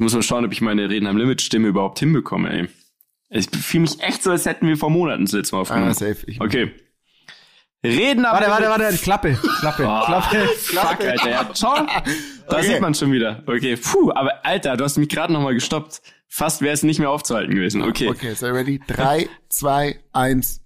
Ich muss mal schauen, ob ich meine Reden am Limit Stimme überhaupt hinbekomme, ey. Ich fühle mich echt so, als hätten wir vor Monaten das letzte Mal aufgenommen. Ah, safe. Ich Okay. Reden am Warte, warte, warte, Klappe, Klappe, Oh, Klappe. Fuck, Alter. Ja, schau. Da Okay. sieht man schon wieder. Okay, puh, aber Alter, du hast mich gerade noch mal gestoppt. Fast wäre es nicht mehr aufzuhalten gewesen. Okay. Okay, so ready? Drei, zwei, eins.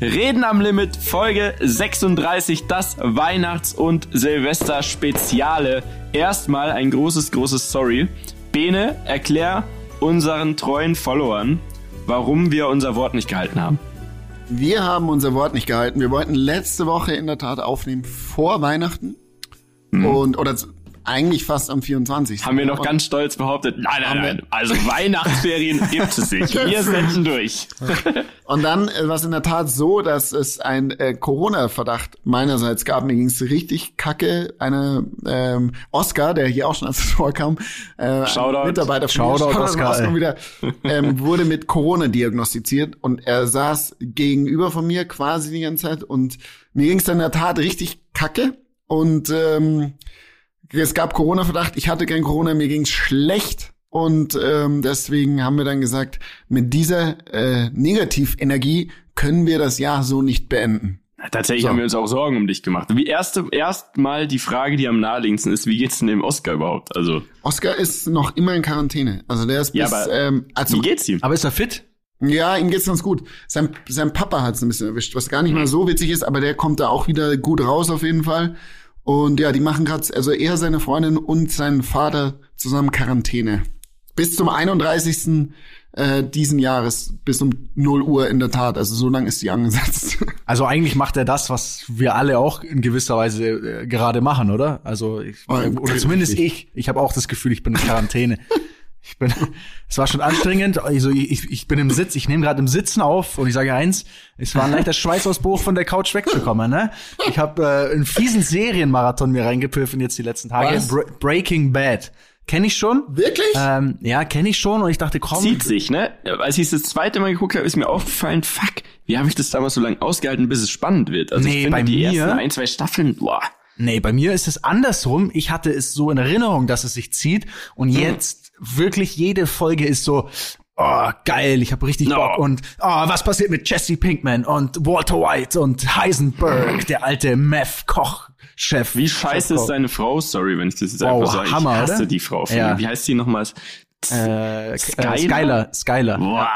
Reden am Limit, Folge 36, das Weihnachts- und Silvester-Speziale. Erstmal ein großes, großes Sorry. Bene, erklär unseren treuen Followern, warum wir unser Wort nicht gehalten haben. Wir haben unser Wort nicht gehalten. Wir wollten letzte Woche in der Tat aufnehmen vor Weihnachten. Und, oder eigentlich fast am 24. Haben wir noch ganz stolz behauptet, nein, nein, nein, also Weihnachtsferien gibt es nicht. Wir senden durch. Und dann äh, war es in der Tat so, dass es ein äh, Corona-Verdacht meinerseits gab. Mir ging es richtig kacke. Eine ähm, Oscar, der hier auch schon als vorkam, äh, Shoutout. Mitarbeiter von Shoutout, Shoutout Oscar, ey. wieder, ähm, wurde mit Corona diagnostiziert und er saß gegenüber von mir quasi die ganze Zeit und mir ging es dann in der Tat richtig kacke und ähm, es gab Corona-Verdacht, ich hatte kein Corona, mir ging's schlecht. Und ähm, deswegen haben wir dann gesagt, mit dieser äh, Negativenergie können wir das Jahr so nicht beenden. Tatsächlich So. haben wir uns auch Sorgen um dich gemacht. Wie erste, erst mal die Frage, die am naheliegendsten ist, wie geht's denn dem Oscar überhaupt? Also, Oscar ist noch immer in Quarantäne. Also der ist Ja, bis, aber ähm, also wie geht's ihm? Aber ist er fit? ja, ihm geht's ganz gut. Sein, sein Papa hat's ein bisschen erwischt, was gar nicht mal so witzig ist, aber der kommt da auch wieder gut raus auf jeden Fall. Und ja, die machen gerade, also er, seine Freundin und sein Vater zusammen Quarantäne. Bis zum 31. Äh, diesen Jahres, bis um 0 Uhr in der Tat. Also so lang ist die angesetzt. Also eigentlich macht er das, was wir alle auch in gewisser Weise äh, gerade machen, oder? Also ich, Oh, oder zumindest ich. Ich habe auch das Gefühl, ich bin in Quarantäne. Ich bin, es war schon anstrengend. Also ich, ich bin im Sitz, ich nehme gerade im Sitzen auf und ich sage eins, es war ein leichter Schweißausbruch von der Couch wegzukommen. Ne? Ich habe äh, einen fiesen Serienmarathon mir reingepfiffen jetzt die letzten Tage. Bra Breaking Bad. Kenne ich schon. Wirklich? Ähm, ja, kenne ich schon und ich dachte, komm, Zieht sich, ne? Als ich das zweite Mal geguckt habe, ist mir aufgefallen, fuck, wie habe ich das damals so lange ausgehalten, bis es spannend wird? Also Nee, ich finde bei die mir- ersten ein, zwei Staffeln, boah. Nee, bei mir ist es andersrum. Ich hatte es so in Erinnerung, dass es sich zieht. Und Hm. jetzt wirklich jede Folge ist so, oh, geil, ich habe richtig No. Bock. Und oh, was passiert mit Jesse Pinkman und Walter White und Heisenberg, der alte Meth-Koch-Chef. Wie scheiße ist seine Frau? Sorry, wenn ich das jetzt Wow, einfach sage. Hammer, ich hasse oder? die Frau. Ja. Wie heißt die nochmal? äh, Skyler? Skyler? Skyler, Skyler. Boah.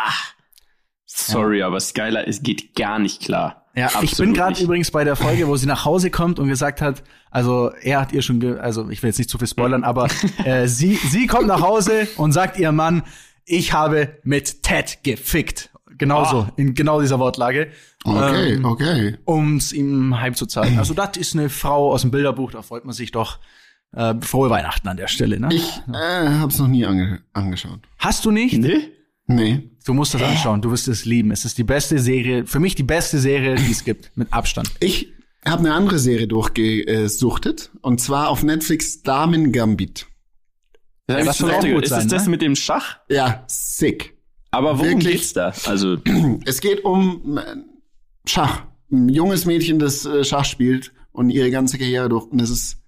Sorry, aber Skylar, es geht gar nicht klar. Ja, ich Absolut bin gerade übrigens bei der Folge, wo sie nach Hause kommt und gesagt hat, also er hat ihr schon, ge also ich will jetzt nicht zu viel spoilern, aber äh, sie sie kommt nach Hause und sagt ihrem Mann, ich habe mit Ted gefickt. Genauso, Ah. in genau dieser Wortlage. Okay, Ähm, okay. um es ihm heim zu zeigen. Also das ist eine Frau aus dem Bilderbuch, da freut man sich doch. Äh, frohe Weihnachten an der Stelle, ne? Ich äh, hab's noch nie ange angeschaut. Hast du nicht? Nee? Nee. Du musst das anschauen, du wirst es lieben. Es ist die beste Serie, für mich die beste Serie, die es gibt, mit Abstand. Ich habe eine andere Serie durchgesuchtet und zwar auf Netflix Damen Gambit. Das hab das soll auch öfter gehört. gut Ist sein, es das ne? mit dem Schach? Ja, sick. Aber worum Wirklich? geht's da? Also, Es geht um äh, Schach. Ein junges Mädchen, das äh, Schach spielt und ihre ganze Karriere durch. Und es ist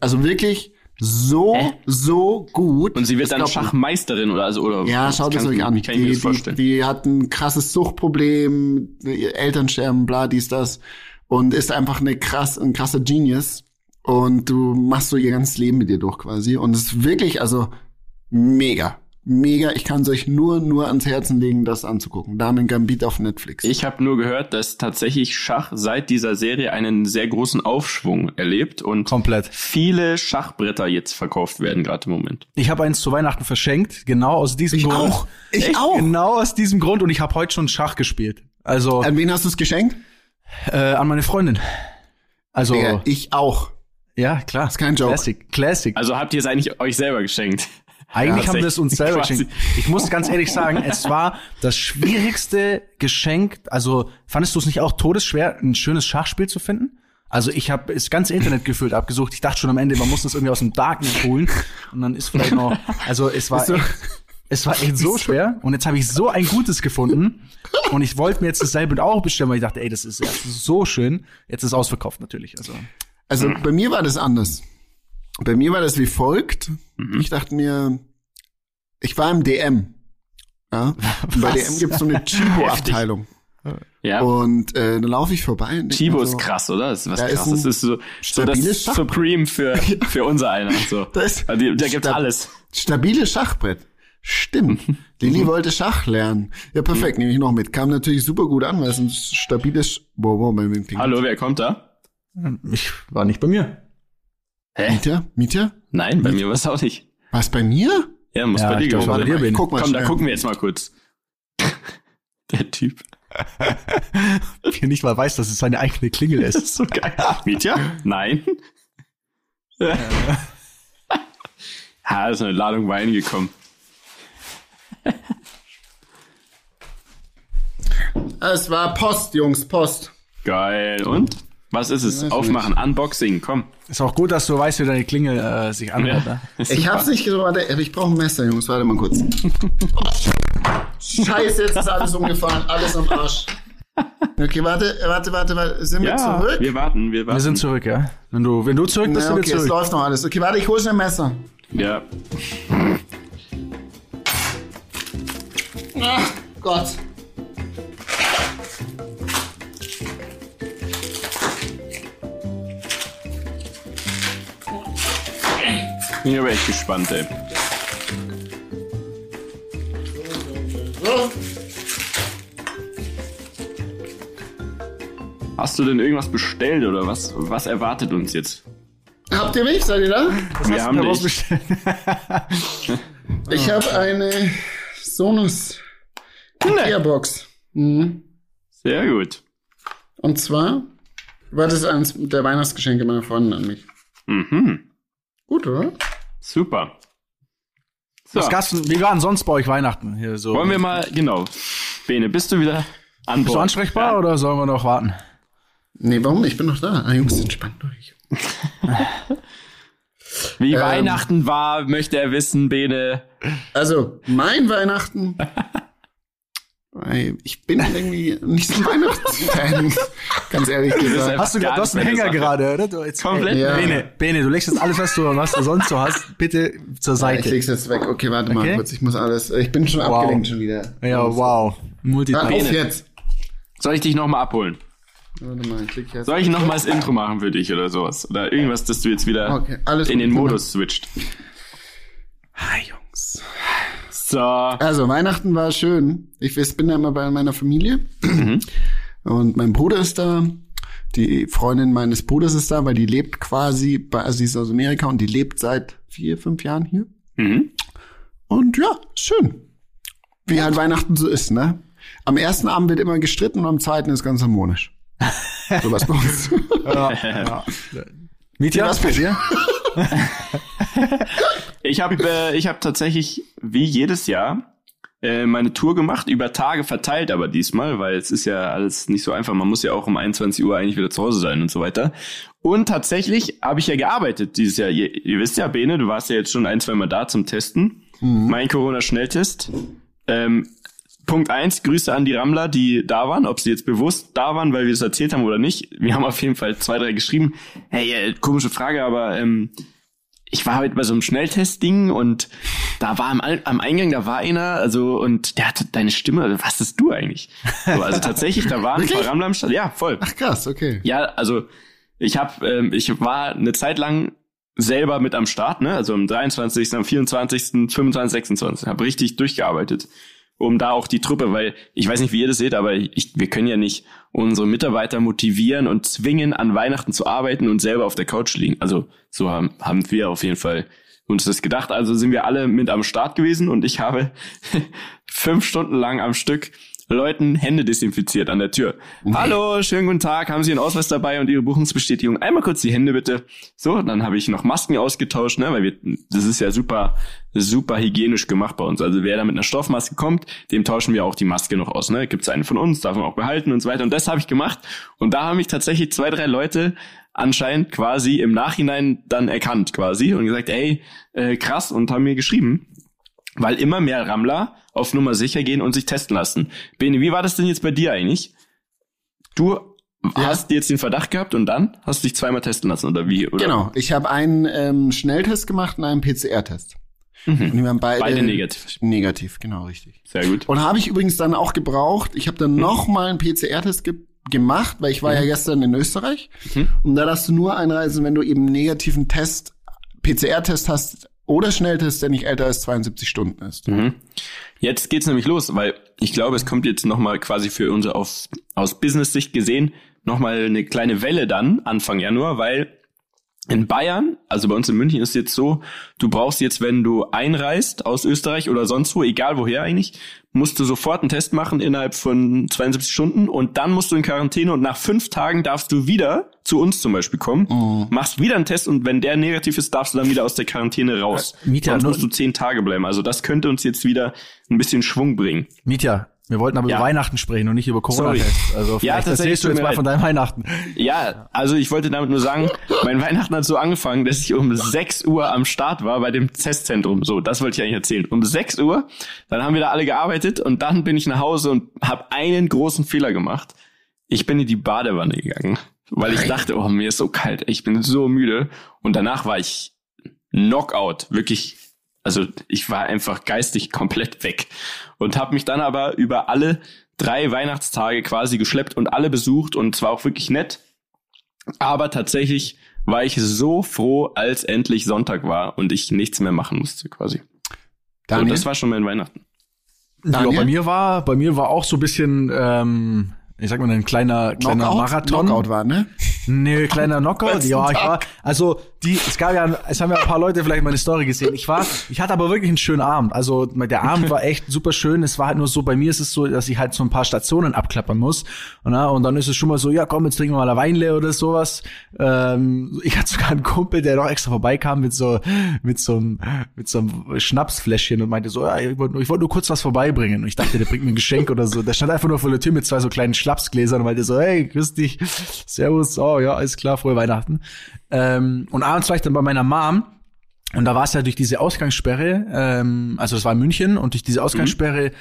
also wirklich so, Hä? so gut. und sie wird dann glaubt- Schachmeisterin oder also oder Ja, schaut es euch an. Wie kann ich mir die, das? Die, die hat ein krasses Suchtproblem, Eltern sterben, bla, dies, das. Und ist einfach eine krass, ein krasser Genius. Und du machst so ihr ganzes Leben mit ihr durch quasi. Und es ist wirklich, also, mega. Mega. Ich kann es euch nur, nur ans Herzen legen, das anzugucken. Damen Gambit auf Netflix. Ich habe nur gehört, dass tatsächlich Schach seit dieser Serie einen sehr großen Aufschwung erlebt und Komplett. viele Schachbretter jetzt verkauft werden gerade im Moment. Ich habe eins zu Weihnachten verschenkt, genau aus diesem Grund. auch. Ich Echt? auch. Genau aus diesem Grund und ich habe heute schon Schach gespielt. Also An wen hast du es geschenkt? äh, an meine Freundin. Also Digga, ich auch. ja, klar. ist kein Joke. Classic, Classic. Also habt ihr es eigentlich euch selber geschenkt? Eigentlich Ja, haben wir es uns selber geschenkt. Ich muss ganz ehrlich sagen, es war das schwierigste Geschenk. Also fandest du es nicht auch todesschwer, ein schönes Schachspiel zu finden? Also ich habe das ganze Internet gefühlt abgesucht. Ich dachte schon am Ende, man muss das irgendwie aus dem Darknet holen. Und dann ist vielleicht noch, also es war echt, es war echt so schwer. Und jetzt habe ich so ein gutes gefunden. Und ich wollte mir jetzt dasselbe auch bestellen, weil ich dachte, ey, das ist, das ist so schön. Jetzt ist es ausverkauft natürlich. Also Also bei mir war das anders. Bei mir war das wie folgt. Mhm. Ich dachte mir, ich war im DM. Ja? Bei? DM gibt's so eine Chibo-Abteilung. Ja. Und äh, dann laufe ich vorbei. Chibo mir ist so, krass, oder? Das ist was Da ist krasses. ein Das ist so, so das stabiles Schachbrett. Supreme für, für unser einer. So. Da ist- Also, da gibt's Stab- alles. Stabiles Schachbrett. Stimmt. Lilly wollte Schach lernen. Ja, perfekt, nehme ich noch mit. Kam natürlich super gut an, weil es ein stabiles. Wow, wow, mein. Hallo, wer kommt da? Ich war nicht bei mir. Hä? Mieter? Mieter? Nein, bei mir war es auch nicht. Was bei mir? Ja, muss Ja, bei dir glaub, gewesen sein. guck mal Komm, da schnell. gucken wir jetzt mal kurz. Der Typ. Hier nicht mal weiß, dass es seine eigene Klingel Das ist. ist so geil. Mietja? Nein. ha, ist eine Ladung Wein gekommen. Es war Post, Jungs, Post. Geil. Und? Was ist es? Aufmachen, Unboxing, komm. Ist auch gut, dass du weißt, wie deine Klingel äh, sich anhört. Ja. Ne? Ich hab's nicht gesagt, warte, aber ich brauche ein Messer, Jungs. Warte mal kurz. Scheiße, jetzt ist alles umgefallen, alles am Arsch. Okay, warte, warte, warte, warte. Sind wir Ja, zurück? wir warten, wir warten. Wir sind zurück, ja. Wenn du, wenn du zurück bist, Ja, sind okay, wir es zurück. läuft noch alles. Okay, warte, ich hole ein Messer. Ja. Ach Gott. Bin aber echt gespannt, ey. So. Hast du denn irgendwas bestellt oder was? Was erwartet uns jetzt? Habt ihr mich? Seid ihr da? wir haben dich. rausbestellt. Ich habe eine Sonus Ikea-Box. Mhm. Sehr gut. Und zwar war das eines der Weihnachtsgeschenke meiner Freundin an mich. Mhm. Gut, oder? Super. So, Was gab's denn, wie war denn sonst bei euch Weihnachten? Hier so. wollen wir mal, genau. Bene, bist du wieder an Bist du ansprechbar Ja. oder sollen wir noch warten? Nee, warum? Ich bin noch da. Ah, Jungs, entspannt euch. Wie Ähm. Weihnachten war, möchte er wissen, Bene. Also, mein Weihnachten. Ich bin irgendwie nicht so Weihnachtsfan, ganz ehrlich gesagt. Hast du, du hast einen Hänger Sache. gerade, oder? Du, jetzt, Komplett. Ja. Bene, Bene, du legst jetzt alles, was du, was du sonst so hast, bitte zur Ich Seite. leg's jetzt weg. Okay, warte mal Okay. kurz. Ich muss alles. Ich bin schon Wow. abgelenkt schon wieder. Ja, wow. Multitasking. auf jetzt. Soll ich dich nochmal abholen? Warte mal, ich klick jetzt. Soll ich nochmal das Intro machen für dich oder sowas? Oder irgendwas, dass du jetzt wieder Okay, alles in den. Modus switcht? Hi, Jungs. So. Also, Weihnachten war schön. Ich weiß, bin ja immer bei meiner Familie. Und mein Bruder ist da. Die Freundin meines Bruders ist da, weil die lebt quasi, bei, also sie ist aus Amerika und die lebt seit vier, fünf Jahren hier. Mhm. Und ja, schön. Wie halt Weihnachten so ist, ne? Am ersten Abend wird immer gestritten und am zweiten ist ganz harmonisch. So was bei uns. Ja, ja. Mietja, was bei dir? Ich habe äh, ich hab tatsächlich wie jedes Jahr äh, meine Tour gemacht, über Tage verteilt aber diesmal, weil es ist ja alles nicht so einfach. Man muss ja auch um 21 Uhr eigentlich wieder zu Hause sein und so weiter. Und tatsächlich habe ich ja gearbeitet dieses Jahr. Ihr, ihr wisst ja, Bene, du warst ja jetzt schon ein, zwei Mal da zum Testen. Mein Corona-Schnelltest. Ähm, Punkt eins, Grüße an die Rammler, die da waren, ob sie jetzt bewusst da waren, weil wir es erzählt haben oder nicht. Wir haben auf jeden Fall zwei, drei geschrieben. Hey, äh, komische Frage, aber ähm, ich war heute bei so einem Schnelltest-Ding und da war am, am Eingang, da war einer, also, und der hatte deine Stimme, also, was bist du eigentlich? So, also tatsächlich, da waren ein paar? Rammler am Start. Ja, voll. Ach krass, okay. Ja, also ich habe, ähm, ich war eine Zeit lang selber mit am Start, ne? Also am 23., am 24., 25., 26. Habe richtig durchgearbeitet, um da auch die Truppe, weil ich weiß nicht, wie ihr das seht, aber ich, wir können ja nicht unsere Mitarbeiter motivieren und zwingen, an Weihnachten zu arbeiten und selber auf der Couch liegen. Also so haben, haben wir auf jeden Fall uns das gedacht. Also sind wir alle mit am Start gewesen und ich habe fünf Stunden lang am Stück Leuten Hände desinfiziert an der Tür. Hallo, schönen guten Tag, haben Sie Ihren Ausweis dabei und Ihre Buchungsbestätigung? Einmal kurz die Hände bitte. So, dann habe ich noch Masken ausgetauscht, ne, weil wir, das ist ja super, super hygienisch gemacht bei uns. Also wer da mit einer Stoffmaske kommt, dem tauschen wir auch die Maske noch aus. Ne, gibt's eine von uns, darf man auch behalten und so weiter. Und das habe ich gemacht. Und da haben mich tatsächlich zwei, drei Leute anscheinend quasi im Nachhinein dann erkannt quasi und gesagt, ey, äh, krass und haben mir geschrieben, weil immer mehr Rammler auf Nummer sicher gehen und sich testen lassen. Bene, wie war das denn jetzt bei dir eigentlich? Du hast jetzt den Verdacht gehabt und dann hast du dich zweimal testen lassen oder wie? Oder? Genau. Ich habe einen ähm, Schnelltest gemacht und einen PCR-Test. Und die waren beide, Beide negativ. Negativ, genau, richtig. Sehr gut. Und habe ich übrigens dann auch gebraucht. Ich habe dann Mhm. noch mal einen PCR-Test ge gemacht, weil ich war ja gestern in Österreich. Mhm. Und da darfst du nur einreisen, wenn du eben einen negativen Test, PCR-Test hast oder Schnelltest, der nicht älter als 72 Stunden ist. Mhm. Jetzt geht's nämlich los, weil ich glaube, es kommt jetzt nochmal quasi für unsere auf, aus Business-Sicht gesehen nochmal eine kleine Welle dann Anfang Januar, weil in Bayern, also bei uns in München ist jetzt so, du brauchst jetzt, wenn du einreist aus Österreich oder sonst wo, egal woher eigentlich, musst du sofort einen Test machen innerhalb von 72 Stunden und dann musst du in Quarantäne und nach fünf Tagen darfst du wieder zu uns zum Beispiel kommen, machst wieder einen Test und wenn der negativ ist, darfst du dann wieder aus der Quarantäne raus. Äh, Mietja, Sonst musst du zehn Tage bleiben. Also das könnte uns jetzt wieder ein bisschen Schwung bringen. Mietja, wir wollten aber Ja. über Weihnachten sprechen und nicht über Corona-Tests. Also Ja, tatsächlich, erzählst du jetzt mal von deinem Weihnachten. Ja, also ich wollte damit nur sagen, mein Weihnachten hat so angefangen, dass ich um 6 Uhr am Start war bei dem Testzentrum. So, das wollte ich eigentlich erzählen. Um 6 Uhr, dann haben wir da alle gearbeitet und dann bin ich nach Hause und habe einen großen Fehler gemacht. Ich bin in die Badewanne gegangen, weil ich dachte, oh, mir ist so kalt, ich bin so müde. Und danach war ich Knockout, wirklich. Also ich war einfach geistig komplett weg und habe mich dann aber über alle drei Weihnachtstage quasi geschleppt und alle besucht und zwar auch wirklich nett. Aber tatsächlich war ich so froh, als endlich Sonntag war und ich nichts mehr machen musste quasi. Und Daniel? das war schon mein Weihnachten. Ja, Daniel? bei mir war, bei mir war auch so ein bisschen, ähm, ich sag mal, ein kleiner, kleiner Knockout? Marathon. Knockout war, ne? Nee, kleiner Knockout. Ja, ich war, also die, es gab ja, es haben ja ein paar Leute vielleicht meine Story gesehen. Ich war, ich hatte aber wirklich einen schönen Abend. Also der Abend war echt super schön. Es war halt nur so, bei mir ist es so, dass ich halt so ein paar Stationen abklappern muss. Und, na, und dann ist es schon mal so, ja komm, jetzt trinken wir mal eine Weinle oder sowas. Ähm, ich hatte sogar einen Kumpel, der noch extra vorbeikam mit so, mit so einem, mit so einem Schnapsfläschchen und meinte so, ja, ich wollte nur, ich wollte nur kurz was vorbeibringen. Und ich dachte, der bringt mir ein Geschenk oder so. Der stand einfach nur vor der Tür mit zwei so kleinen Schnapsgläsern und meinte so, hey, grüß dich, servus, oh ja, alles klar, frohe Weihnachten. Ähm, und abends war ich dann bei meiner Mom. Und da war es ja durch diese Ausgangssperre, ähm, also das war in München und durch diese Ausgangssperre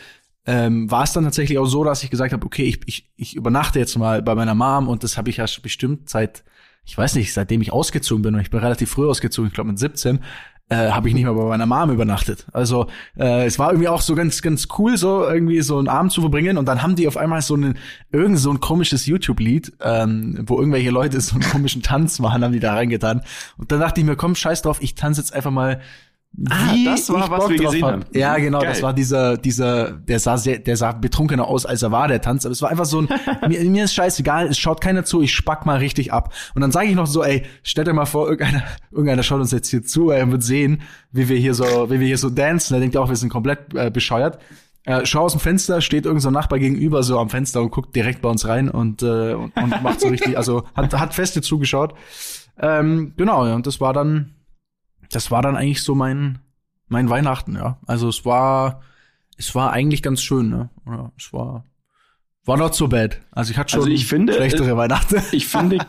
ähm, war es dann tatsächlich auch so, dass ich gesagt habe, okay, ich, ich, ich übernachte jetzt mal bei meiner Mom und das habe ich ja bestimmt seit, ich weiß nicht, seitdem ich ausgezogen bin und ich bin relativ früh ausgezogen, ich glaube mit 17, äh, habe ich nicht mehr bei meiner Mom übernachtet. Also äh, es war irgendwie auch so ganz ganz cool, so irgendwie so einen Abend zu verbringen und dann haben die auf einmal so einen irgend so ein komisches YouTube-Lied, ähm, wo irgendwelche Leute so einen komischen Tanz machen, haben die da reingetan. Und dann dachte ich mir, komm, scheiß drauf, ich tanze jetzt einfach mal. Ah, das war, was Bock wir gesehen hab. haben. Ja, genau, Geil. das war dieser, dieser, der sah sehr, der sah betrunkener aus, als er war, der Tanz. Aber es war einfach so ein, mir, mir ist scheißegal, es schaut keiner zu, ich spack mal richtig ab. Und dann sage ich noch so, ey, stellt euch mal vor, irgendeiner, irgendeiner schaut uns jetzt hier zu, er wird sehen, wie wir hier so, wie wir hier so dancen. Er denkt auch, wir sind komplett äh, bescheuert. Äh, schau aus dem Fenster, steht irgendein so ein Nachbar gegenüber so am Fenster und guckt direkt bei uns rein und, äh, und, und macht so richtig, also hat, hat feste zugeschaut. Ähm, genau, ja, und das war dann, das war dann eigentlich so mein, mein Weihnachten, ja. Also es war, es war eigentlich ganz schön, ne? Ja, es war, war not so bad. Also ich hatte schon Also ich finde, schlechtere äh, Weihnachten. Ich finde,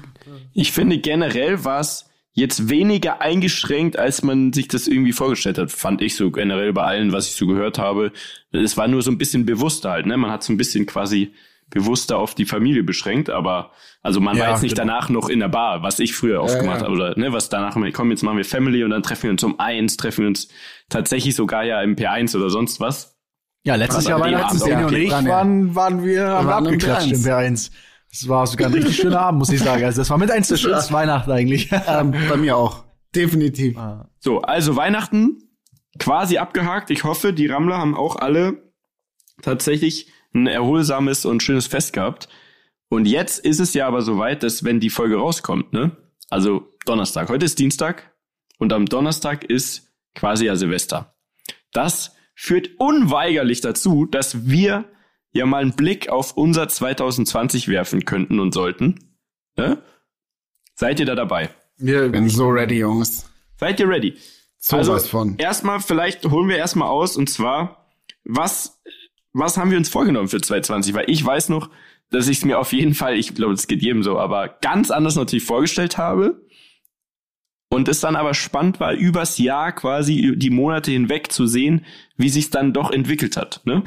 ich finde generell war es jetzt weniger eingeschränkt, als man sich das irgendwie vorgestellt hat, fand ich so generell bei allen, was ich so gehört habe. Es war nur so ein bisschen bewusster halt, ne? Man hat so ein bisschen quasi bewusster auf die Familie beschränkt, aber also man Ja, war jetzt nicht genau. danach noch in der Bar, was ich früher oft Ja, gemacht ja. habe, oder ne, was danach, komm, jetzt machen wir Family und dann treffen wir uns um eins, treffen wir uns tatsächlich sogar ja im P1 oder sonst was. Ja, letztes Jahr Weihnachten, Abend- Seni und ich waren, waren wir haben waren im abgeklatscht im P1. P1. Das war sogar ein richtig schöner Abend, muss ich sagen. Also das war mit eins der schönsten Weihnachten eigentlich. Ähm, bei mir auch. Definitiv. So, also Weihnachten quasi abgehakt. Ich hoffe, die Rammler haben auch alle tatsächlich ein erholsames und schönes Fest gehabt. Und jetzt ist es ja aber soweit, dass wenn die Folge rauskommt, ne? Also Donnerstag. Heute ist Dienstag und am Donnerstag ist quasi ja Silvester. Das führt unweigerlich dazu, dass wir ja mal einen Blick auf unser 2020 werfen könnten und sollten. Ne? Seid ihr da dabei? Ich bin so ready, Jungs. Seid ihr ready? Sowas von. Erstmal, vielleicht holen wir erstmal aus und zwar, was, was haben wir uns vorgenommen für 2020? Weil ich weiß noch, dass ich es mir auf jeden Fall, ich glaube, es geht jedem so, aber ganz anders natürlich vorgestellt habe. Und es dann aber spannend war, übers Jahr quasi die Monate hinweg zu sehen, wie sich dann doch entwickelt hat. Ne?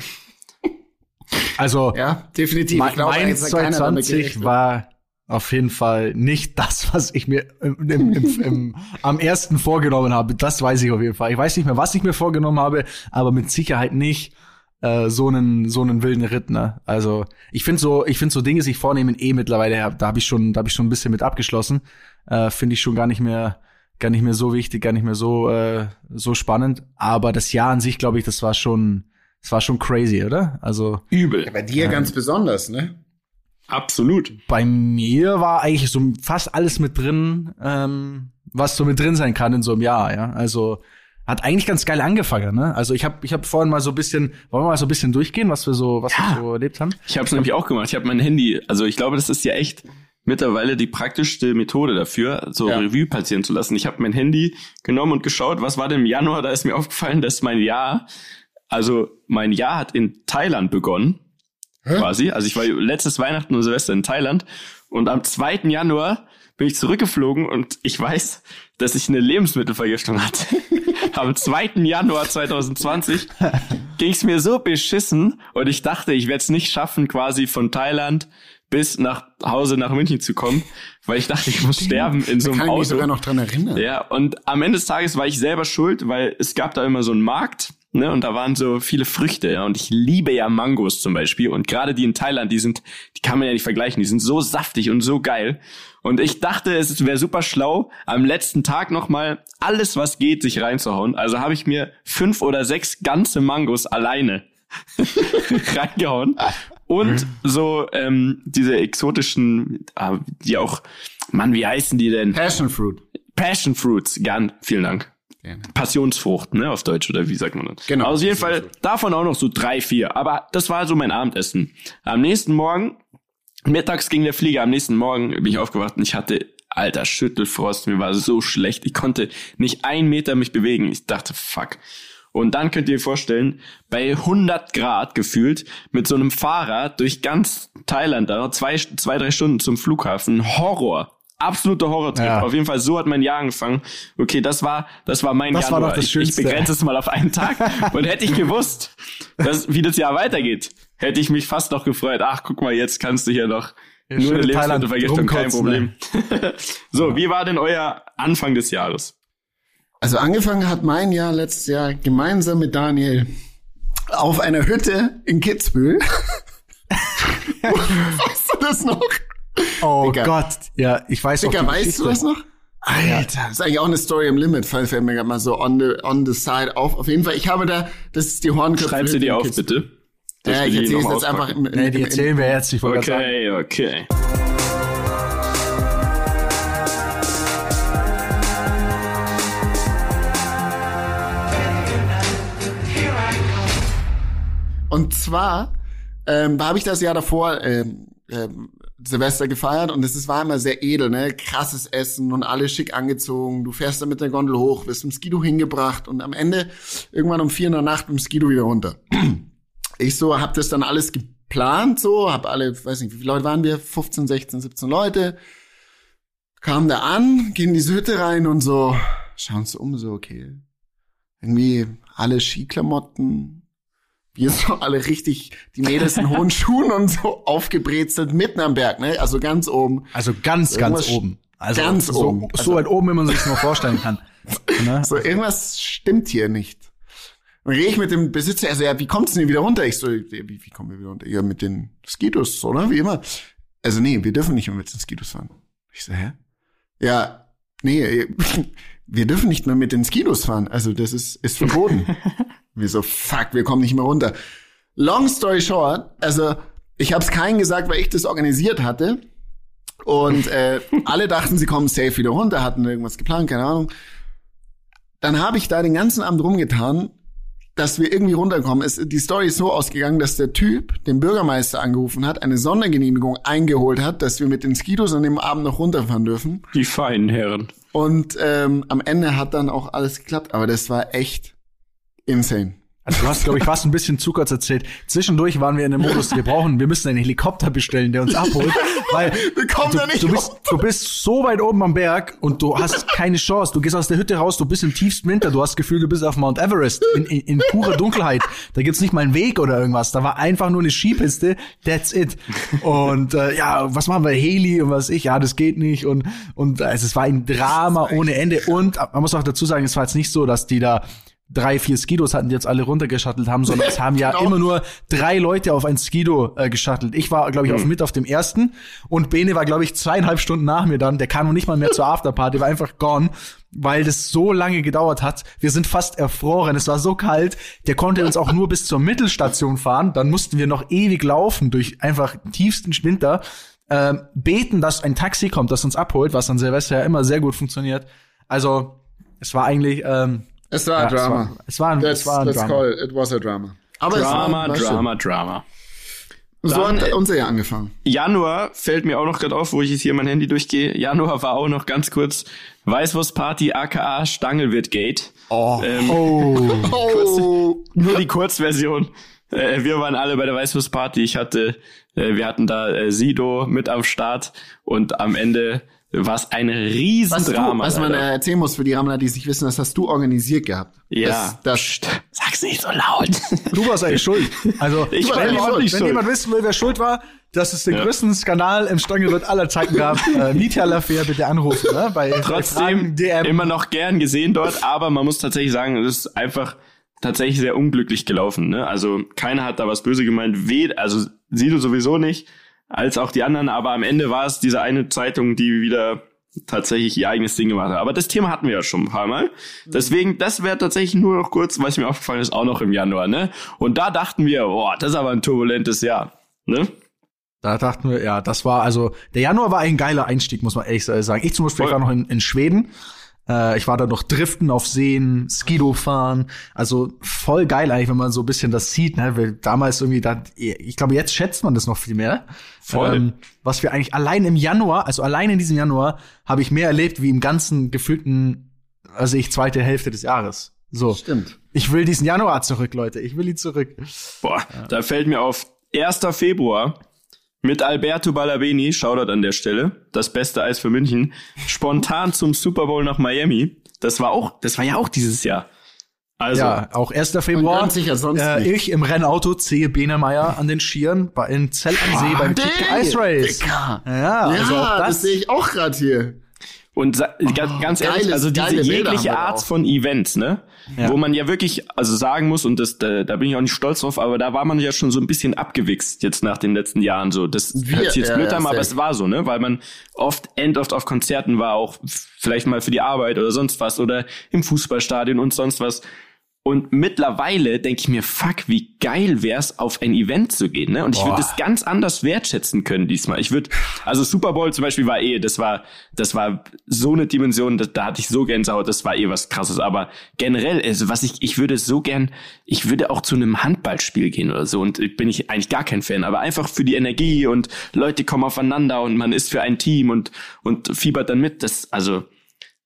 Also Ja, definitiv. mein, ich glaube, mein jetzt hat keiner damit 2020 gerechnet. war auf jeden Fall nicht das, was ich mir im, im, im, im, am ersten vorgenommen habe. Das weiß ich auf jeden Fall. Ich weiß nicht mehr, was ich mir vorgenommen habe, aber mit Sicherheit nicht äh, so einen so einen wilden Ritt. Ne? Also ich finde so, ich finde so Dinge sich vornehmen eh mittlerweile. Da habe ich schon, da habe ich schon ein bisschen mit abgeschlossen. Äh, finde ich schon gar nicht mehr gar nicht mehr so wichtig, gar nicht mehr so äh, so spannend. Aber das Jahr an sich, glaube ich, das war schon, das war schon crazy, oder? Also Übel. Ja, bei dir ganz besonders, ne? Absolut. bei mir war eigentlich so fast alles mit drin, ähm, was so mit drin sein kann in so einem Jahr, ja. Also hat eigentlich ganz geil angefangen, ne? Also ich habe ich hab vorhin mal so ein bisschen, wollen wir mal so ein bisschen durchgehen, was wir so, was Ja. wir so erlebt haben? Ich habe es nämlich auch gemacht. Ich habe mein Handy, also ich glaube, das ist ja echt mittlerweile die praktischste Methode dafür, so Ja. Revue passieren zu lassen. Ich habe mein Handy genommen und geschaut, was war denn im Januar? Da ist mir aufgefallen, dass mein Jahr, also mein Jahr hat in Thailand begonnen, quasi. Also ich war letztes Weihnachten und Silvester in Thailand und am 2. Januar bin ich zurückgeflogen und ich weiß, dass ich eine Lebensmittelvergiftung hatte. am 2. Januar 2020 ging es mir so beschissen und ich dachte, ich werde es nicht schaffen, quasi von Thailand bis nach Hause nach München zu kommen, weil ich dachte, ich muss sterben in so Da einem kann ich mich sogar noch dran erinnern. Ja, und am Ende des Tages war ich selber schuld, weil es gab da immer so einen Markt, ne, und da waren so viele Früchte, ja, und ich liebe ja Mangos zum Beispiel, und gerade die in Thailand, die sind, die kann man ja nicht vergleichen, die sind so saftig und so geil. Und ich dachte, es wäre super schlau, am letzten Tag nochmal alles, was geht, sich reinzuhauen. Also habe ich mir fünf oder sechs ganze Mangos alleine reingehauen. Und so ähm, diese exotischen, ah, die auch, Mann, wie heißen die denn? Passion Fruit. Passion Fruits, gern, vielen Dank. Passionsfrucht, ne, auf Deutsch, oder wie sagt man das? Genau, Auf jeden Fall davon auch noch so drei, vier. Aber das war so mein Abendessen. Am nächsten Morgen, mittags ging der Flieger, am nächsten Morgen bin ich aufgewacht und ich hatte, alter, Schüttelfrost, mir war so schlecht. Ich konnte nicht einen Meter mich bewegen. Ich dachte, fuck. Und dann könnt ihr euch vorstellen, bei 100 Grad gefühlt, mit so einem Fahrrad durch ganz Thailand, da noch zwei, zwei, drei Stunden zum Flughafen. Horror. Absoluter Horrortrip. Ja. Auf jeden Fall, so hat mein Jahr angefangen. Okay, das war, das war mein Das war Januar. doch das ich, ich Schönste. begrenze es mal auf einen Tag. Und hätte ich gewusst, dass, wie das Jahr weitergeht, hätte ich mich fast noch gefreut. Ach, guck mal, jetzt kannst du hier noch nur schön eine in Thailand Lebensmittelvergiftung, kein Problem. so, wie war denn euer Anfang des Jahres? Also angefangen hat mein Jahr letztes Jahr gemeinsam mit Daniel auf einer Hütte in Kitzbühel. weißt du das noch? Oh Digga. Gott, ja, ich weiß auch Digga, die weißt Geschichte. du das noch? Alter, das ist eigentlich auch eine Story im Limit, fällt mir gerade mal so on the, on the side auf. Auf jeden Fall, ich habe da, das ist die Hornköpfe. Schreib sie dir auf, bitte. Dass Ja, ich die erzähle es jetzt einfach im, im, Nee, die erzählen wir jetzt, ich wollte gerade sagen. Okay, okay. Und zwar ähm, habe ich das Jahr davor ähm, ähm, Silvester gefeiert und es war immer sehr edel, ne? Krasses Essen und alle schick angezogen. Du fährst dann mit der Gondel hoch, wirst im Skido hingebracht und am Ende irgendwann um vier in der Nacht im Skido wieder runter. Ich so hab das dann alles geplant, so hab alle, weiß nicht, wie viele Leute waren wir? 15, 16, 17 Leute. Kam da an, gehen in diese Hütte rein und so schauen uns um, so okay. Irgendwie alle Skiklamotten, wir so alle richtig, die Mädels in hohen Schuhen und so aufgebrezelt mitten am Berg, ne? Also ganz oben. Also ganz, ganz oben. Also ganz so, oben. So Also- weit oben, wie man sich nur vorstellen kann. ne? So, irgendwas stimmt hier nicht. Und rede ich mit dem Besitzer, er so, ja, wie kommt's denn hier wieder runter? Ich so, wie, wie kommen wir wieder runter? Ja, mit den Skidos, oder? Wie immer. Also, nee, wir dürfen nicht mehr mit den Skidos fahren. Ich so, hä? Ja, nee, wir dürfen nicht mehr mit den Skidos fahren. Also, das ist, ist verboten. Wir so, fuck, wir kommen nicht mehr runter. Long story short, also, ich habe es keinen gesagt, weil ich das organisiert hatte. Und äh, alle dachten, sie kommen safe wieder runter, hatten irgendwas geplant, keine Ahnung. Dann habe ich da den ganzen Abend rumgetan, dass wir irgendwie runterkommen. Es, die Story ist so ausgegangen, dass der Typ den Bürgermeister angerufen hat, eine Sondergenehmigung eingeholt hat, dass wir mit den Skidos an dem Abend noch runterfahren dürfen. Die feinen Herren. Und ähm, am Ende hat dann auch alles geklappt. Aber das war echt insane. Also du hast, glaube ich, fast ein bisschen zu kurz erzählt. Zwischendurch waren wir in dem Modus, wir brauchen, wir müssen einen Helikopter bestellen, der uns abholt, weil Wir kommen du, da nicht du, bist, du bist so weit oben am Berg und du hast keine Chance. Du gehst aus der Hütte raus, du bist im tiefsten Winter, du hast das Gefühl, du bist auf Mount Everest in, in, in purer Dunkelheit. Da gibt's nicht mal einen Weg oder irgendwas. Da war einfach nur eine Skipiste, that's it. Und äh, ja, was machen wir, Heli und was ich, ja, das geht nicht. Und, und also, es war ein Drama ohne Ende. Und man muss auch dazu sagen, es war jetzt nicht so, dass die da drei, vier Skidos hatten, die jetzt alle runtergeschattelt haben, sondern es haben ja Genau. immer nur drei Leute auf ein Skido äh, geschattelt. Ich war, glaube ich, auf, mit auf dem ersten und Bene war, glaube ich, zweieinhalb Stunden nach mir dann. Der kam noch nicht mal mehr zur Afterparty, war einfach gone, weil das so lange gedauert hat. Wir sind fast erfroren, es war so kalt. Der konnte uns auch nur bis zur Mittelstation fahren. Dann mussten wir noch ewig laufen durch einfach tiefsten Winter. Ähm, beten, dass ein Taxi kommt, das uns abholt, was an Silvester ja immer sehr gut funktioniert. Also, es war eigentlich ähm, Es war ja, ein Drama. Es war, es war, ein, es war ein Drama. called, it was a drama. Aber Drama, es war. Drama, Drama. So Dann, hat unser Jahr angefangen. Januar fällt mir auch noch gerade auf, wo ich jetzt hier mein Handy durchgehe. Januar war auch noch ganz kurz Weißwurstparty aka Stangelwirt-Gate. Oh. Ähm, Oh. Nur die Kurzversion. Äh, wir waren alle bei der Weißwurstparty. Ich hatte, äh, wir hatten da äh, Sido mit am Start und am Ende war es ein Was, du, Riesendrama. was man äh, erzählen muss für die Rammler, die es nicht wissen, das hast du organisiert gehabt. ja, Das, das, Psst, sag's nicht so laut. Du warst eigentlich schuld. Also, Ich war wenn, jemand, auch nicht wenn schuld. jemand wissen will, wer schuld war, dass es den Ja. größten Skandal im Stangelwirt aller Zeiten gab, äh, Mietja Lafer bitte anrufen, ne? Bei, Trotzdem Fragen, DM. immer noch gern gesehen dort, aber man muss tatsächlich sagen, es ist einfach tatsächlich sehr unglücklich gelaufen. Ne? Also keiner hat da was böse gemeint, weh, also Sido sowieso nicht, als auch die anderen, aber am Ende war es diese eine Zeitung, die wieder tatsächlich ihr eigenes Ding gemacht hat. Aber das Thema hatten wir ja schon ein paar Mal. Deswegen, das wäre tatsächlich nur noch kurz, was mir aufgefallen ist, auch noch im Januar. Ne? Und da dachten wir, boah, das ist aber ein turbulentes Jahr. Ne? Da dachten wir, ja, das war also, der Januar war ein geiler Einstieg, muss man ehrlich sagen. Ich zum Beispiel war noch in, in Schweden. Äh, ich war da noch driften auf Seen, Skido fahren. Also voll geil eigentlich, wenn man so ein bisschen das sieht, ne? Weil damals irgendwie, da, ich glaube, jetzt schätzt man das noch viel mehr. Voll. Ähm, was wir eigentlich allein im Januar, also allein in diesem Januar, habe ich mehr erlebt wie im ganzen gefühlten, also ich zweite Hälfte des Jahres. So. stimmt. Ich will diesen Januar zurück, Leute. Ich will ihn zurück. Boah, da fällt mir auf 1. Februar mit Alberto Balabeni, Shoutout an der Stelle, das beste Eis für München, spontan zum Super Bowl nach Miami. Das war auch, das war ja auch dieses Jahr. Also, Ja, auch 1. Februar. äh, ich im Rennauto ziehe Benemeyer an den Skiern bei in Zell am See beim Ding, Kick Ice Race. Dicker. Ja, Ja, also das, das. sehe ich auch gerade hier. Und sa- ganz, ehrlich, geiles- also diese jegliche Art auch. von Events, ne? Ja. Wo man ja wirklich, also sagen muss, und das, da, da bin ich auch nicht stolz drauf, aber da war man ja schon so ein bisschen abgewichst jetzt nach den letzten Jahren so. Das Wir- hört sich jetzt ja, blöd ja, an, aber es war so, ne? Weil man oft, end oft auf Konzerten war, auch vielleicht mal für die Arbeit oder sonst was oder im Fußballstadion und sonst was. Und mittlerweile denke ich mir, fuck, wie geil wär's, auf ein Event zu gehen, ne? Und ich würde das ganz anders wertschätzen können diesmal. Ich würde, also Super Bowl zum Beispiel war eh, das war, das war so eine Dimension, da, da hatte ich so Gänsehaut, das war eh was krasses. Aber generell, also was ich, ich würde so gern, ich würde auch zu einem Handballspiel gehen oder so. Und bin ich eigentlich gar kein Fan, aber einfach für die Energie und Leute kommen aufeinander und man ist für ein Team und, und fiebert dann mit. Das, also,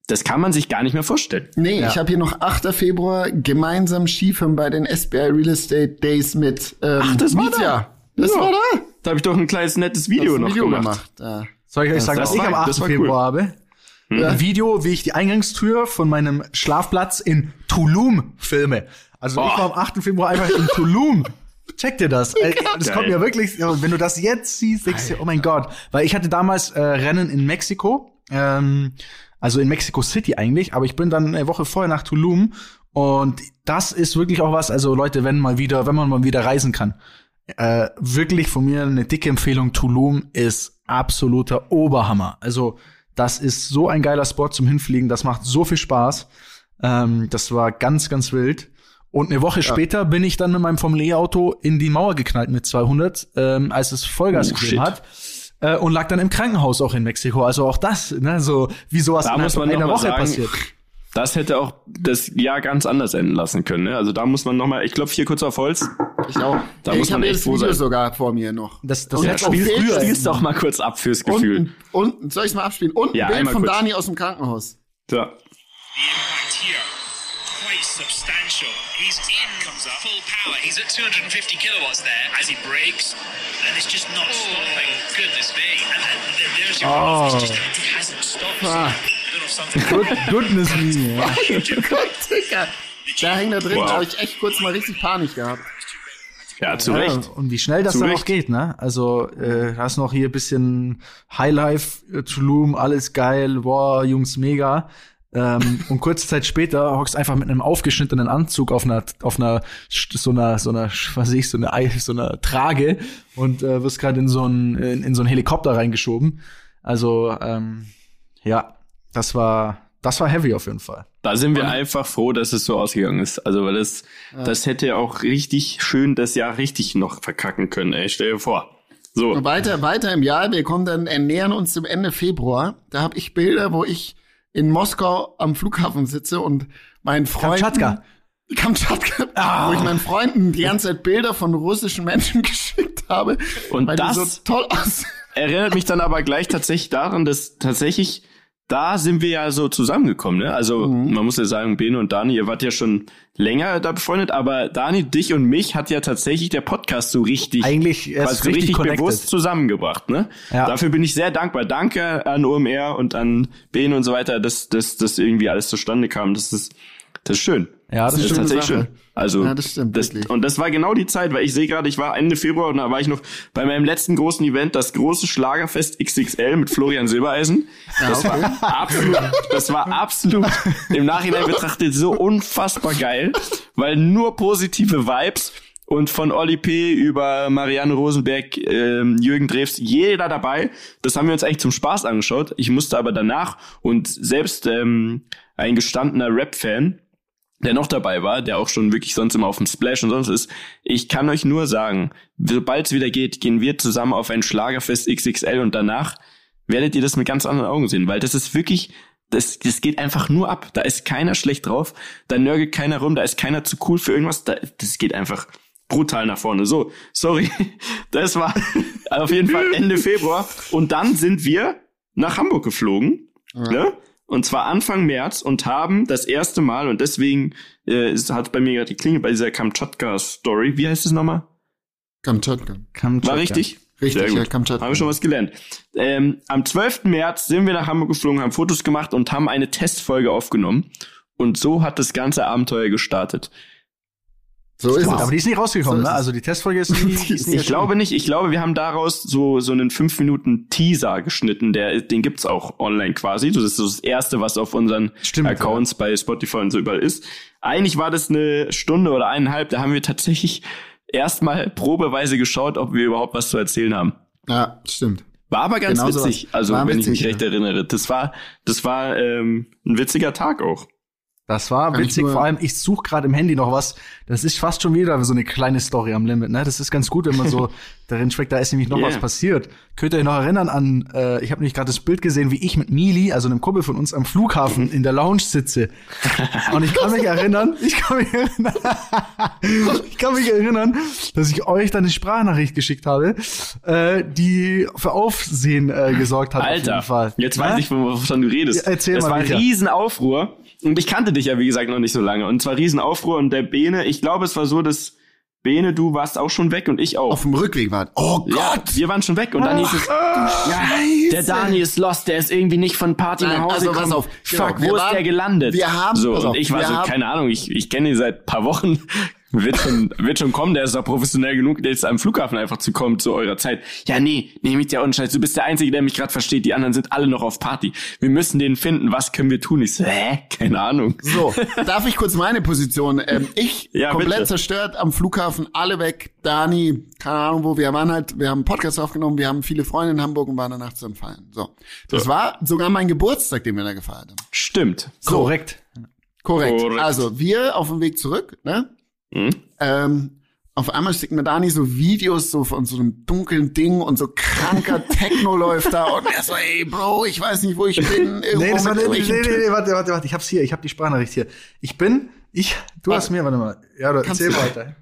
das kann man sich gar nicht mehr vorstellen. Nee, Ja. ich habe hier noch 8. Februar gemeinsam Skifahren bei den SBI Real Estate Days mit ähm, Ach, das war Mietja. Das Ja. war da. Da habe ich doch ein kleines nettes Video ein noch Video gemacht. gemacht. Ja. Soll ich euch sagen, das was ich am 8. das war cool. Februar habe? Ein Video, wie ich die Eingangstür von meinem Schlafplatz in Tulum filme. Also ich Boah. war am 8. Februar einfach in Tulum. Check dir das. Das kommt mir wirklich, ja, wenn du das jetzt siehst, denkst du, dir, oh mein Gott. Weil ich hatte damals äh, Rennen in Mexiko, ähm, also in Mexico City eigentlich, aber ich bin dann eine Woche vorher nach Tulum und das ist wirklich auch was, also Leute, wenn mal wieder, wenn man mal wieder reisen kann, äh, wirklich von mir eine dicke Empfehlung. Tulum ist absoluter Oberhammer. Also das ist so ein geiler Spot zum Hinfliegen. Das macht so viel Spaß. Ähm, das war ganz, ganz wild. Und eine Woche später bin ich dann mit meinem Formel-E-Auto in die Mauer geknallt mit 200, ähm, als es Vollgas Oh, gegeben shit. hat. Äh, und lag dann im Krankenhaus auch in Mexiko. Also auch das, ne, so wie sowas Da muss man einer noch mal Woche sagen, passiert. Das hätte auch das Jahr ganz anders enden lassen können. Ne? Also da muss man noch mal, ich klopfe hier kurz auf Holz. Ich auch. Da Ey, muss ich man habe echt das Video sein. sogar vor mir noch. Das, das Und hätte jetzt auch spiel- früher. Spiel's doch mal kurz ab fürs Gefühl. Und, und soll ich mal abspielen? Und Ja, ein Bild von kurz. Dani aus dem Krankenhaus. Ja. The quite substantial. He's in full power. He's at 250 kilowatts there as he brakes, and it's just not stopping. Goodness me! And, and th- there's your Oh. it's just it hasn't stopped. Ah. Good, goodness me. Gott, Digga. Da hängt da drin, Wow. habe ich echt kurz mal richtig Panik gehabt. Ja, zu Ja, Recht. und wie schnell das Zu dann Recht. auch geht, ne? Also, äh, hast noch hier ein bisschen Highlife, äh, Tulum, alles geil, boah, Jungs, mega. Ähm, und kurze Zeit später hockst einfach mit einem aufgeschnittenen Anzug auf einer, auf einer, so einer, so einer, was weiß ich, so einer, Ei- so einer Trage und äh, wirst gerade in so einen, in, in so einen Helikopter reingeschoben. Also, ähm, ja, das war, das war heavy auf jeden Fall. Da sind wir einfach froh, dass es so ausgegangen ist. Also, weil das, das hätte auch richtig schön das Jahr richtig noch verkacken können, ey. Stell dir vor. So. Weiter, weiter im Jahr, wir kommen dann, ernähren uns zum Ende Februar. Da habe ich Bilder, wo ich in Moskau am Flughafen sitze und meinen Freunden... Kamtschatka. Kamtschatka. Ah. Wo ich meinen Freunden die ganze Zeit Bilder von russischen Menschen geschickt habe. Und weil das- die so toll aussehen. Erinnert mich dann aber gleich tatsächlich daran, dass tatsächlich da sind wir ja so zusammengekommen, ne? Also, man muss ja sagen, Bene und Dani, ihr wart ja schon länger da befreundet, aber Dani, dich und mich hat ja tatsächlich der Podcast so richtig, Eigentlich quasi so richtig connected. bewusst zusammengebracht, ne? Ja. Dafür bin ich sehr dankbar. Danke an OMR und an Bene und so weiter, dass, dass, dass irgendwie alles zustande kam. Das ist, das ist schön. Ja, das Das ist tatsächlich Sache. schön. Also, Ja, das stimmt, wirklich. Und das war genau die Zeit, weil ich sehe gerade, ich war Ende Februar und da war ich noch bei meinem letzten großen Event, das große Schlagerfest XXL mit Florian Silbereisen. Das okay. war absolut, das war absolut im Nachhinein betrachtet so unfassbar geil, weil nur positive Vibes und von Oli P. über Marianne Rosenberg, ähm, Jürgen Drews, jeder dabei. Das haben wir uns eigentlich zum Spaß angeschaut. Ich musste aber danach und selbst ähm, ein gestandener Rap-Fan, der noch dabei war, der auch schon wirklich sonst immer auf dem Splash und sonst ist. Ich kann euch nur sagen, sobald es wieder geht, gehen wir zusammen auf ein Schlagerfest XXL und danach werdet ihr das mit ganz anderen Augen sehen, weil das ist wirklich, das, das geht einfach nur ab. Da ist keiner schlecht drauf, da nörgelt keiner rum, da ist keiner zu cool für irgendwas, da, das geht einfach brutal nach vorne. So, sorry, das war auf jeden Fall Ende Februar und dann sind wir nach Hamburg geflogen, ne? Und zwar Anfang März und haben das erste Mal, und deswegen äh, es hat bei mir gerade geklingelt bei dieser Kamtschatka-Story. Wie heißt es nochmal? Kamtschatka. War richtig? Richtig, ja, Kamtschatka. Haben wir schon was gelernt. Ähm, am 12. März sind wir nach Hamburg geflogen, haben Fotos gemacht und haben eine Testfolge aufgenommen. Und so hat das ganze Abenteuer gestartet. So ist Aber es. die ist nicht rausgekommen, So ist ne? Also die Testfolge ist nie, ist nie Ich glaube nicht. Ich glaube, wir haben daraus so so einen fünf Minuten Teaser geschnitten. Der, den gibt's auch online quasi. Das ist so das erste, was auf unseren Stimmt, Accounts bei Spotify und so überall ist. Eigentlich war das eine Stunde oder eineinhalb. Da haben wir tatsächlich erstmal probeweise geschaut, ob wir überhaupt was zu erzählen haben. Ja, stimmt. War aber ganz Genau sowas. witzig. Also wenn ich witzig, mich recht ja. erinnere, das war das war ähm, ein witziger Tag auch. Das war Kann witzig, vor allem, ich suche gerade im Handy noch was. Das ist fast schon wieder so eine kleine Story am Limit, ne? Das ist ganz gut, wenn man so darin schmeckt, da ist nämlich noch Yeah. was passiert. Könnt ihr euch noch erinnern an, äh, ich habe nämlich gerade das Bild gesehen, wie ich mit Mili, also einem Kumpel von uns, am Flughafen in der Lounge sitze. Und ich kann mich erinnern, ich kann mich erinnern, ich kann mich erinnern, dass ich euch dann eine Sprachnachricht geschickt habe, äh, die für Aufsehen äh, gesorgt hat auf jeden Alter, Fall. jetzt weiß ich, wovon du redest. Ja, erzähl das mal, war ein. Riesenaufruhr. Und ich kannte dich ja, wie gesagt, noch nicht so lange. Und zwar Riesenaufruhr. Und der Bene, ich glaube, es war so, dass Bene, du warst auch schon weg und ich auch. Auf dem Rückweg war. Oh ja, Gott! wir waren schon weg. Und dann hieß es, ja, der Dani ist lost, der ist irgendwie nicht von Party Nein, nach Hause also pass gekommen. auf, genau, Fuck, wir wo ist waren- der gelandet? wir haben- so, pass und auf, ich war so, haben- keine Ahnung, ich, ich kenne ihn seit paar Wochen. Wird schon, wird schon kommen, der ist doch professionell genug, jetzt am Flughafen einfach zu kommen zu eurer Zeit. Ja, nee, nee, mit der Unscheiß, du bist der Einzige, der mich gerade versteht, die anderen sind alle noch auf Party. Wir müssen den finden, was können wir tun? Ich so, hä? Keine Ahnung. So, darf ich kurz meine Position? Ähm, ich Ja, komplett bitte. zerstört am Flughafen, alle weg. Dani, keine Ahnung wo, wir waren halt, wir haben einen Podcast aufgenommen, wir haben viele Freunde in Hamburg und waren danach zu entfallen. So. Das So. war sogar mein Geburtstag, den wir da gefeiert haben. Stimmt. Korrekt. Korrekt. Korrekt. Also, wir auf dem Weg zurück, ne? Hm? Ähm, auf einmal schickt mir Dani so Videos so von so einem dunklen Ding und so kranker Techno läuft da und er so, ey Bro, ich weiß nicht, wo ich bin. Irgendwo Nee, das war, nee, nee, nee, warte, warte, warte, ich hab's hier, ich hab die Sprachnachricht hier. Ich bin, ich, du hast mir, warte mal, ja, Kannst erzähl du- weiter.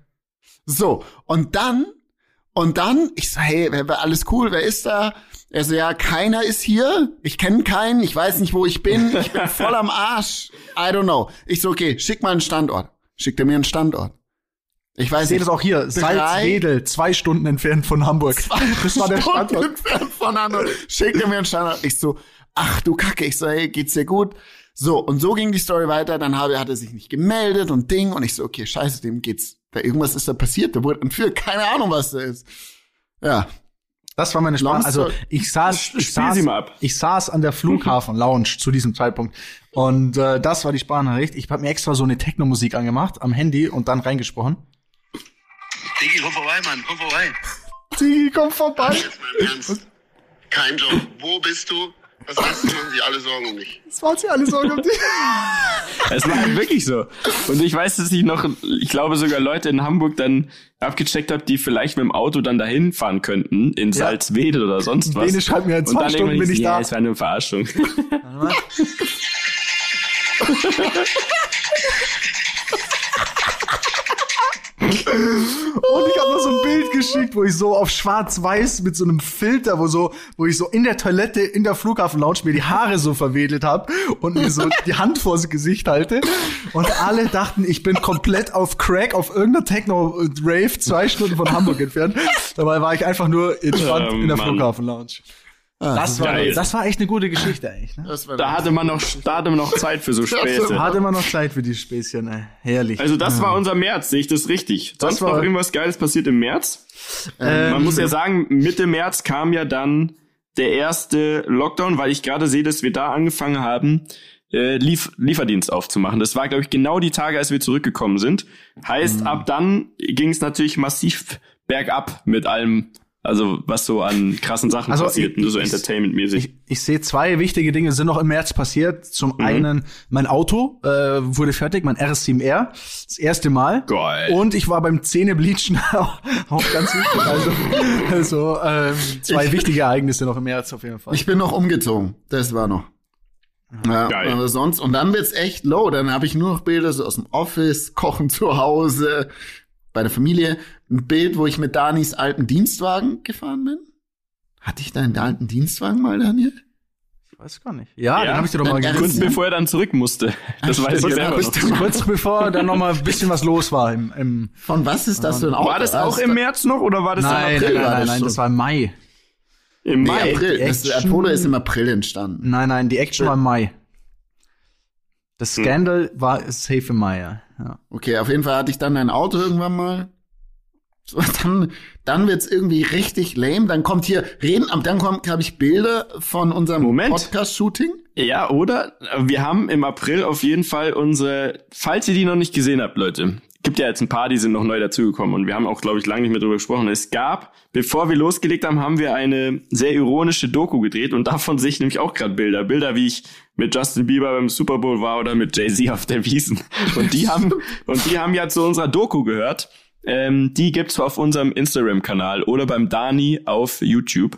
So, und dann, Und dann, ich so, hey, alles cool, wer ist da? Er so, ja, keiner ist hier. Ich kenne keinen, ich weiß nicht, wo ich bin. Ich bin voll am Arsch. I don't know. Ich so, okay, schick mal einen Standort. Schickt er mir einen Standort. Ich weiß Ich sehe nicht. das auch hier. Salzwedel, zwei Stunden entfernt von Hamburg. Das war der Stunden Standort. entfernt voneinander. Schickt er mir einen Standort. Ich so, ach du Kacke. Ich so, hey, geht's dir gut? So, und so ging die Story weiter. Dann habe, hat er sich nicht gemeldet und Ding. Und ich so, okay, scheiße, dem geht's. Da irgendwas ist da passiert. Der wurde entführt. Keine Ahnung, was da ist. Ja. Das war meine Sprache. Also ich saß, ich saß, ich saß an der Flughafen Lounge zu diesem Zeitpunkt und äh, das war die Sprachnachricht. Ich habe mir extra so eine Techno-Musik angemacht am Handy und dann reingesprochen. Digi, komm vorbei, Mann, komm vorbei. Digi, komm vorbei. Jetzt mal im Ernst. Kein Job. Wo bist du? Was weißt du, machen sich alle Sorgen um mich. Das waren sie alle so um dich. Es war halt wirklich so. Und ich weiß, dass ich noch, ich glaube sogar Leute in Hamburg dann abgecheckt habe, die vielleicht mit dem Auto dann dahin fahren könnten, in Ja. Salzwedel oder sonst was. Bene schreibt mir, in zwei Und dann Stunden bin ich ja, da. es war eine Verarschung. Und ich habe noch so ein Bild geschickt, wo ich so auf schwarz-weiß mit so einem Filter, wo so, wo ich so in der Toilette in der Flughafen-Lounge mir die Haare so verwedelt habe und mir so die Hand vors Gesicht halte. Und alle dachten, ich bin komplett auf Crack auf irgendeiner Techno-Rave zwei Stunden von Hamburg entfernt. Dabei war ich einfach nur entspannt Oh, in der Mann. Flughafen-Lounge. Das war, geil. das war echt eine gute Geschichte eigentlich. Ne? Das war Da hatte man noch, da hatte man noch Zeit für so Späße. Hatte man noch Zeit für die Späßchen, ey. Herrlich. Also das war unser März, sehe ich das richtig. Sonst war- noch irgendwas Geiles passiert im März? Man muss ja sagen, Mitte März kam ja dann der erste Lockdown, weil ich gerade sehe, dass wir da angefangen haben, äh, Lief Lieferdienst aufzumachen. Das war, glaube ich, genau die Tage, als wir zurückgekommen sind. Heißt, ab dann ging es natürlich massiv bergab mit allem, also was so an krassen Sachen Also passiert, ich- nur so ich- entertainmentmäßig. Ich, ich sehe zwei wichtige Dinge sind noch im März passiert. Zum Mhm. einen, mein Auto äh, wurde fertig, mein RS7R, das erste Mal. Geil. Und ich war beim Zähnebleachen auch, auch ganz wichtig. Also, also ähm, zwei wichtige Ereignisse noch im März auf jeden Fall. Ich bin noch umgezogen. Das war noch. Ja, Geil. aber sonst, und dann wird's echt low. Dann habe ich nur noch Bilder so aus dem Office, Kochen zu Hause, bei der Familie. Ein Bild, wo ich mit Danis alten Dienstwagen gefahren bin. Hatte ich deinen alten Dienstwagen mal, Daniel? Ich weiß gar nicht. Ja, Ja, dann habe ich dir doch mal dann- Kurz gegeben. bevor er dann zurück musste. Das Ach, weiß ich selber noch. Kurz bevor dann noch mal ein bisschen was los war im, im Von was ist das für ein Auto? War das auch ist im März noch oder war das Nein, im nein, April? nein, nein, das nein, schon. das war im Mai. Im Nee, Mai. April. Die Das Apollo ist im April entstanden. Nein, nein, die Action war im Mai. Das Hm. Scandal war safe im Mai, ja. ja. Okay, auf jeden Fall hatte ich dann ein Auto irgendwann mal. So, dann, dann wird's irgendwie richtig lame. Dann kommt hier reden, dann kommt, habe ich Bilder von unserem Moment. Podcast-Shooting. Ja, oder? Wir haben im April auf jeden Fall unsere, falls ihr die noch nicht gesehen habt, Leute, gibt ja jetzt ein paar, die sind noch neu dazugekommen und wir haben auch, glaube ich, lange nicht mehr drüber gesprochen. Es gab, bevor wir losgelegt haben, haben wir eine sehr ironische Doku gedreht und davon sehe ich nämlich auch gerade Bilder. Bilder, wie ich mit Justin Bieber beim Super Bowl war oder mit Jay-Z auf der Wiesen. Und die haben, und die haben ja zu unserer Doku gehört. Ähm, die gibt's auf unserem Instagram-Kanal oder beim Dani auf YouTube.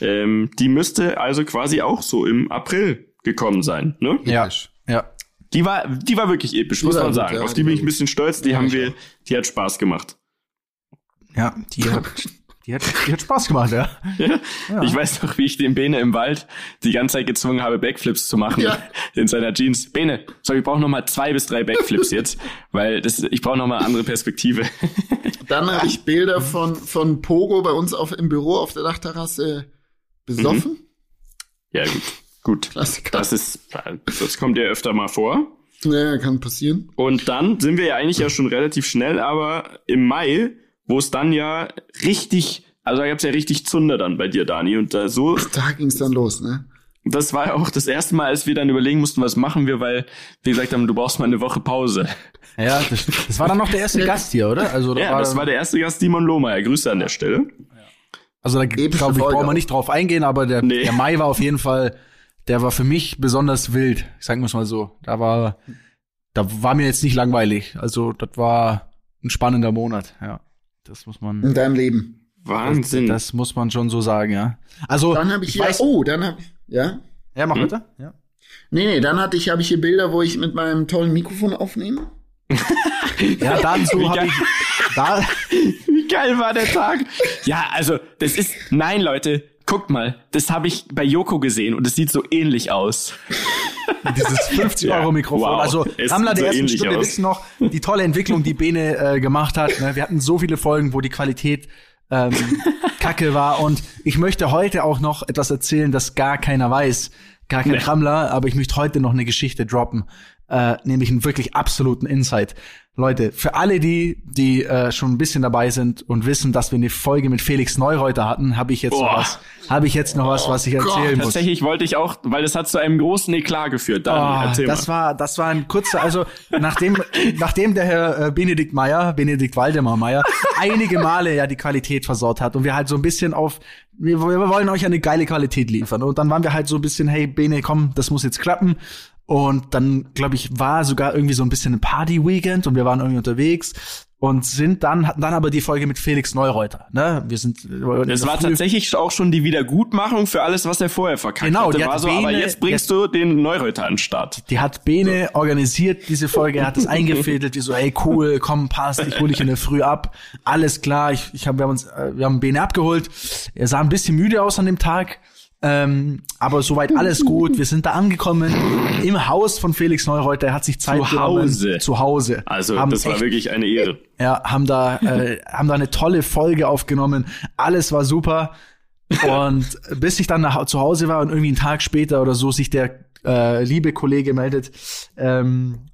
Ähm, die müsste also quasi auch so im April gekommen sein, ne? Ja, ja. Die war, die war wirklich episch, muss war man gut, sagen. ja, Auf die die bin ich ein gut. bisschen stolz. Die haben wir, die hat Spaß gemacht. Ja, die hat, die hat, die hat Spaß gemacht, ja. Ich weiß noch, wie ich den Bene im Wald die ganze Zeit gezwungen habe, Backflips zu machen Ja. in seiner Jeans. Bene, sorry, ich brauche noch mal zwei bis drei Backflips jetzt, weil das, ich brauche noch mal eine andere Perspektive. Dann habe ich Bilder von, von Pogo bei uns auf, im Büro auf der Dachterrasse besoffen. ja, gut. Gut. Klassiker. Das ist, das kommt ja öfter mal vor. Ja, kann passieren. Und dann sind wir ja eigentlich ja schon relativ schnell, aber im Mai, wo es dann ja richtig, also da gab's ja richtig Zunder dann bei dir, Dani. Und da so, Da ging's dann los, ne? das war ja auch das erste Mal, als wir dann überlegen mussten, was machen wir, weil wir gesagt haben, du brauchst mal eine Woche Pause. Ja, das, das war dann noch der erste Gast hier, oder? Also, da Ja, das war der erste Gast, Simon Lohmeier. Grüße an der Stelle. also da glaube ich, brauchen wir nicht drauf eingehen, aber der, Nee. der Mai war auf jeden Fall, der war für mich besonders wild. Sagen wir es mal so. Da war, da war mir jetzt nicht langweilig. Also, das war ein spannender Monat, ja. Das muss man, In deinem Leben. Wahnsinn. das muss man schon so sagen, ja. Also, Dann habe ich, ich hier, weiß, oh, dann habe ich, ja? ja, mach bitte. Ja. Nee, nee, dann hatte ich, habe ich hier Bilder, wo ich mit meinem tollen Mikrofon aufnehme. Ja, dazu habe geil. ich, da, Wie Wie geil war der Tag? Ja, also, das ist, nein, Leute, guckt mal, das habe ich bei Joko gesehen und es sieht so ähnlich aus. Dieses 50 Euro Mikrofon. wow. Also Es Rammler sieht der so ersten Stunde aus. wissen noch die tolle Entwicklung, die Bene äh, gemacht hat. Ne? Wir hatten so viele Folgen, wo die Qualität ähm, kacke war. Und ich möchte heute auch noch etwas erzählen, das gar keiner weiß. Gar kein Nee. Rammler, aber ich möchte heute noch eine Geschichte droppen. Äh, nämlich einen wirklich absoluten Insight. Leute, für alle die, die äh, schon ein bisschen dabei sind und wissen, dass wir eine Folge mit Felix Neureuter hatten, habe ich jetzt noch Boah. was, habe ich jetzt noch was, was ich erzählen muss. Tatsächlich wollte ich auch, weil das hat zu einem großen Eklat geführt. Daniel, Oh, das mal. war, das war ein kurzer, also nachdem, nachdem der Herr äh, Benedikt Meyer, Benedikt Waldemar Meyer, einige Male ja die Qualität versaut hat und wir halt so ein bisschen auf, wir, wir wollen euch eine geile Qualität liefern und dann waren wir halt so ein bisschen, hey Bene, komm, das muss jetzt klappen. Und dann, glaube ich, war sogar irgendwie so ein bisschen ein Party-Weekend und wir waren irgendwie unterwegs und sind dann, hatten dann aber die Folge mit Felix Neureuter. Ne? Wir sind Das war tatsächlich auch schon die Wiedergutmachung für alles, was er vorher verkackt Genau, hatte. hat so, aber jetzt bringst du den Neureuter an den Start. Die hat Bene organisiert, diese Folge, er hat es eingefädelt, die so, hey cool, komm, passt, ich hole dich in der Früh ab. Alles klar, ich, ich hab, wir haben uns, äh, wir haben Bene abgeholt. Er sah ein bisschen müde aus an dem Tag. Ähm, aber soweit alles gut. Wir sind da angekommen im Haus von Felix Neureuter. Er hat sich Zeit Zu genommen. Hause. Zu Hause. Also, Haben das war echt- wirklich eine Ehre. ja, haben da, äh, haben da eine tolle Folge aufgenommen. Alles war super. Und bis ich dann nach, zu Hause war und irgendwie einen Tag später oder so sich der äh, liebe Kollege meldet, ähm,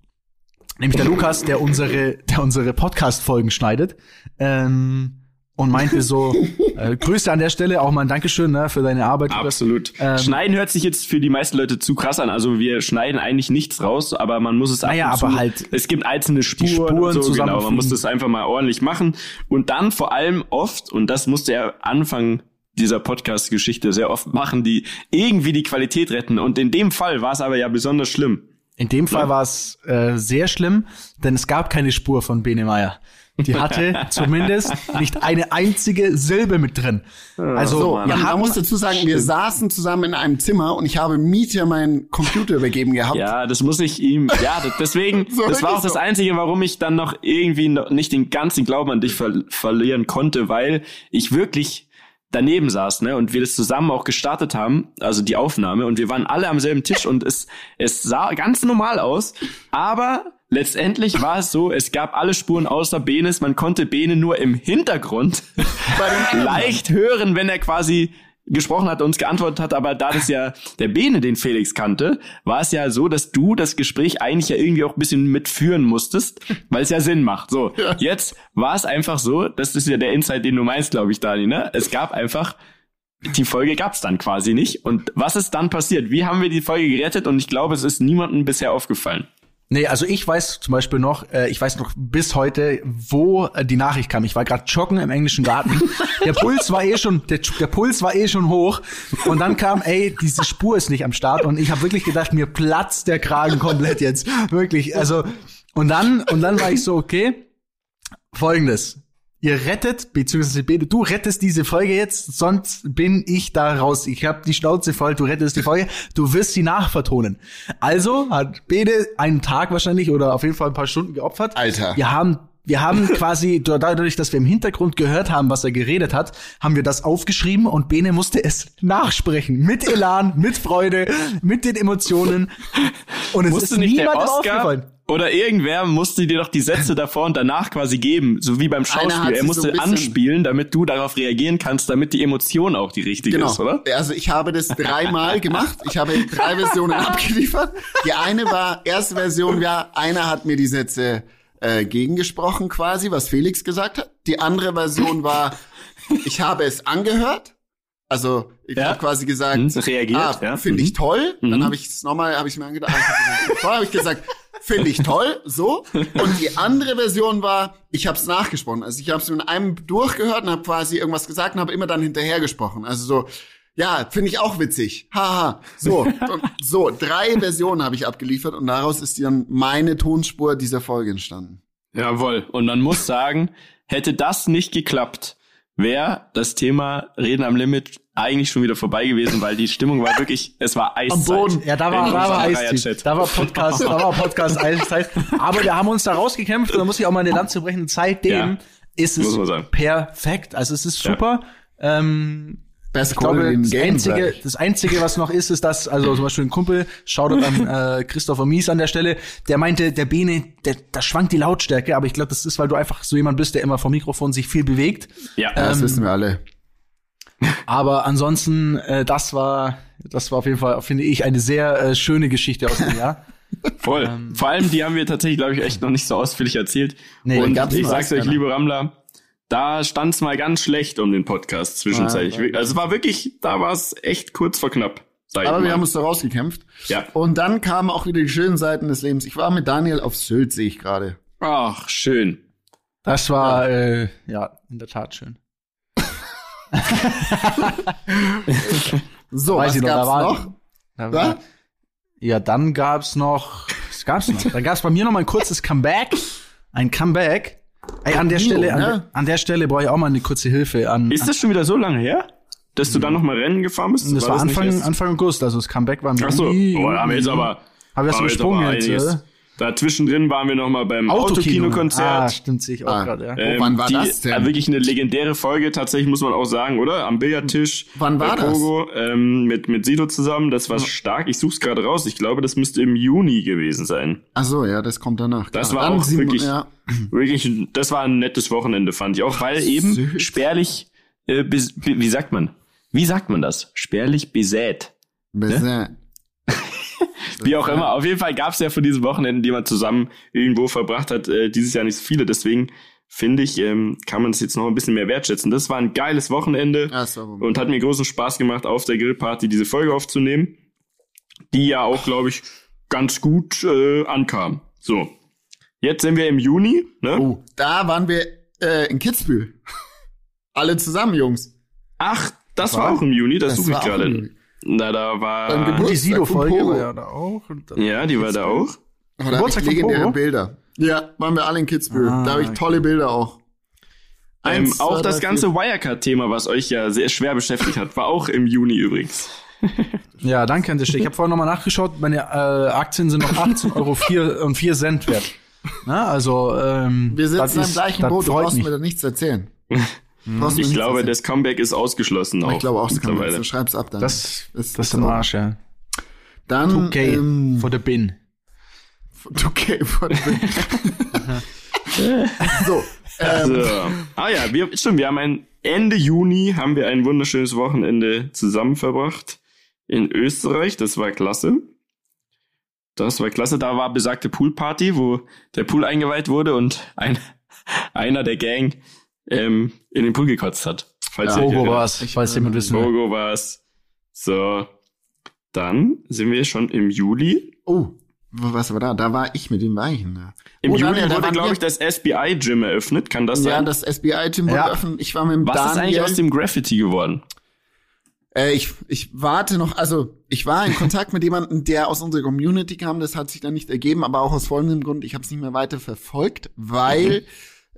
nämlich der Lukas, der unsere, der unsere Podcast-Folgen schneidet, ähm, und meinte so, äh, Grüße an der Stelle, auch mal ein Dankeschön ne, für deine Arbeit. Absolut. Ähm, schneiden hört sich jetzt für die meisten Leute zu krass an. Also wir schneiden eigentlich nichts raus, aber man muss es ab Naja, aber halt Es gibt einzelne Spuren, Spuren so, genau. Man muss das einfach mal ordentlich machen. Und dann vor allem oft, und das musste er Anfang dieser Podcast-Geschichte sehr oft machen, die irgendwie die Qualität retten. Und in dem Fall war es aber ja besonders schlimm. In dem Fall war es äh, sehr schlimm, denn es gab keine Spur von Bene Meyer. Die hatte zumindest nicht eine einzige Silbe mit drin. Also So, Mann. wir man, man haben muss dazu sagen, wir saßen zusammen in einem Zimmer und ich habe Mietja meinen Computer übergeben gehabt. Ja, das muss ich ihm. Ja, deswegen, So das war auch das. Einzige, warum ich dann noch irgendwie noch nicht den ganzen Glauben an dich ver verlieren konnte, weil ich wirklich daneben saß, ne, und wir das zusammen auch gestartet haben, also die Aufnahme, und wir waren alle am selben Tisch und es, es sah ganz normal aus, aber letztendlich war es so, es gab alle Spuren außer Benes, man konnte Bene nur im Hintergrund leicht hören, wenn er quasi gesprochen hat, uns geantwortet hat, aber da das ja der Bene den Felix kannte, war es ja so, dass du das Gespräch eigentlich ja irgendwie auch ein bisschen mitführen musstest, weil es ja Sinn macht. So, jetzt war es einfach so, das ist ja der Insight, den du meinst, glaube ich, Dani, ne? Es gab einfach die Folge gab's dann quasi nicht. Und was ist dann passiert? Wie haben wir die Folge gerettet? Und ich glaube, es ist niemandem bisher aufgefallen. Nee, also ich weiß zum Beispiel noch, äh, ich weiß noch bis heute, wo äh, die Nachricht kam. Ich war gerade joggen im englischen Garten. Der Puls war eh schon, der, der Puls war eh schon hoch. Und dann kam, ey, diese Spur ist nicht am Start. Und ich habe wirklich gedacht, mir platzt der Kragen komplett jetzt. Wirklich. Also, und dann, und dann war ich so, okay, folgendes. Ihr rettet, beziehungsweise Bene, du rettest diese Folge jetzt, sonst bin ich da raus. Ich habe die Schnauze voll, du rettest die Folge, du wirst sie nachvertonen. Also hat Bene einen Tag wahrscheinlich oder auf jeden Fall ein paar Stunden geopfert. Alter. Wir haben wir haben quasi dadurch, dass wir im Hintergrund gehört haben, was er geredet hat, haben wir das aufgeschrieben und Bene musste es nachsprechen. Mit Elan, mit Freude, mit den Emotionen. Und es Musste ist niemandem Oscar aufgefallen. Oder irgendwer musste dir doch die Sätze davor und danach quasi geben, so wie beim Schauspiel. Er musste so anspielen, damit du darauf reagieren kannst, damit die Emotion auch die richtige Genau. ist, oder? Also ich habe das dreimal gemacht. Ich habe drei Versionen abgeliefert. Die eine war, erste Version war, einer hat mir die Sätze äh, gegengesprochen quasi, was Felix gesagt hat. Die andere Version war, ich habe es angehört. Also ich Ja. habe quasi gesagt, Hm, reagiert, ah, ja. finde ich Mhm. toll. Dann Mhm. habe ich es nochmal, habe ich mir angedacht, ah, vorher habe ich gesagt, finde ich toll, so. Und die andere Version war, ich habe es nachgesprochen. Also ich habe es mit einem durchgehört und habe quasi irgendwas gesagt und habe immer dann hinterher gesprochen. Also so, ja, finde ich auch witzig. Haha. So, und so, drei Versionen habe ich abgeliefert und daraus ist dann meine Tonspur dieser Folge entstanden. Jawohl. Und man muss sagen, hätte das nicht geklappt, wäre das Thema Reden am Limit eigentlich schon wieder vorbei gewesen, weil die Stimmung war wirklich, es war Eiszeit. Boden. Ja, da war, da war. Eiszeit. Da war Podcast, da war Podcast Eiszeit. Aber wir haben uns da rausgekämpft und da muss ich auch mal eine Lanze brechen. Seitdem ist es perfekt. Also es ist super. Ähm, Best ich glaube, das Game. einzige, das einzige, was noch ist, ist, dass, also zum Beispiel ein Kumpel, Shoutout an äh, Christopher Mies an der Stelle, der meinte, der Bene, der, da schwankt die Lautstärke, aber ich glaube, das ist, weil du einfach so jemand bist, der immer vom Mikrofon sich viel bewegt. Ja, Das ähm, wissen wir alle. Aber ansonsten, äh, das war, das war auf jeden Fall, finde ich, eine sehr äh, schöne Geschichte aus dem Jahr. voll. ähm, Vor allem, die haben wir tatsächlich, glaube ich, echt noch nicht so ausführlich erzählt. Nee, und gab's ich sag's euch, liebe Rammler, da stand's mal ganz schlecht um den Podcast zwischenzeitlich. Ah, also es war wirklich, da war's echt kurz vor knapp. Aber wir haben uns da rausgekämpft. Ja. Und dann kamen auch wieder die schönen Seiten des Lebens. Ich war mit Daniel auf Sylt, sehe ich gerade. Ach, schön. Das war, äh, ja, in der Tat schön. So, Weiß was ich noch, gab's da war- noch? Da war, ja, dann gab's noch, was gab's noch? Dann gab's bei mir noch mal ein kurzes Comeback. Ein Comeback. Ey, an der Stelle, an, ne? der- an der Stelle brauche ich auch mal eine kurze Hilfe an. Ist das schon wieder so lange her, dass du da noch mal Rennen gefahren bist? Mhm. das war, nicht Anfang, erst- Anfang August, also das Comeback war im Ach so, oh, da haben wir jetzt aber, Hab ich das haben wir jetzt übersprungen jetzt, einiges. oder? Da zwischendrin waren wir noch mal beim Autokino. Autokino-Konzert. Ah, stimmt, sehe ich auch Ah. gerade, ja. Ähm, wann war die, das denn? Äh, wirklich eine legendäre Folge, tatsächlich muss man auch sagen, oder? Am Billardtisch. Wann war bei Pogo, Ähm, mit, mit Sido zusammen. Das war stark. Ich such's gerade raus. Ich glaube, das müsste im Juni gewesen sein. Ach so, ja, das kommt danach. Das klar. war Dann auch sieben- wirklich- Ja. Wirklich, das war ein nettes Wochenende, fand ich auch, weil eben Sylt. spärlich, äh, bis, wie sagt man? Wie sagt man das? Spärlich besät. Besser. Wie auch immer. Auf jeden Fall gab's ja von diesen Wochenenden, die man zusammen irgendwo verbracht hat, äh, dieses Jahr nicht so viele. Deswegen finde ich, ähm, kann man es jetzt noch ein bisschen mehr wertschätzen. Das war ein geiles Wochenende Ja, und hat mir großen Spaß gemacht, auf der Grillparty diese Folge aufzunehmen, die ja auch, glaube ich, ganz gut äh, ankam. So, jetzt sind wir im Juni. Ne? Oh, da waren wir äh, in Kitzbühel. Alle zusammen, Jungs. Ach, das War- war auch im Juni, das, das suche ich gerade. Na, da war. Geburtstag Die Sido-Folge war ja da auch. Und dann Ja, die war da auch. Oh, da habe Geburtstag ich legendäre? Bilder. Ja, waren wir alle in Kitzbühel. Ah, da habe ich okay. tolle Bilder auch. Ähm, Eins, auch zwei, das ganze. Wirecard-Thema, was euch ja sehr schwer beschäftigt hat, war auch im Juni übrigens. Ja, danke an der Stelle. Ich habe vorhin nochmal nachgeschaut, meine äh, Aktien sind noch 18,04 Euro vier und 4 Cent wert. Na, also, ähm, Wir sitzen im gleichen Boot, du brauchst mich. mir da nichts erzählen. Mir Ich glaube, das Comeback ist ausgeschlossen auch. ich glaube auch, das mittlerweile. So schreib's ab dann. Das, Das- das ist im Arsch, ja. dann, Okay, ähm, for the bin. okay, von So, ähm, So. Ah ja, wir, stimmt, wir haben ein Ende Juni haben wir ein wunderschönes Wochenende zusammen verbracht in Österreich. Das war klasse. Das war klasse. Da war besagte Poolparty, wo der Pool eingeweiht wurde und ein, einer der Gang ähm, in den Pool gekotzt hat. Falls Ja. Bogo war's, falls jemand wissen will. Bogo war's. So. Dann sind wir schon im Juli. oh, was war da? Da war ich mit dem Weichen da. Im oh, Juli Daniel, da wurde, glaube ich, das SBI-Gym eröffnet. Kann das Ja, sein? das SBI-Gym wurde Ja. öffnet. Ich war mit dem Was ist Daniel. eigentlich aus dem Graffiti geworden? Äh, ich, ich warte noch, also ich war in Kontakt mit jemandem, der aus unserer Community kam, das hat sich dann nicht ergeben, aber auch aus folgendem Grund, ich habe es nicht mehr weiter verfolgt, weil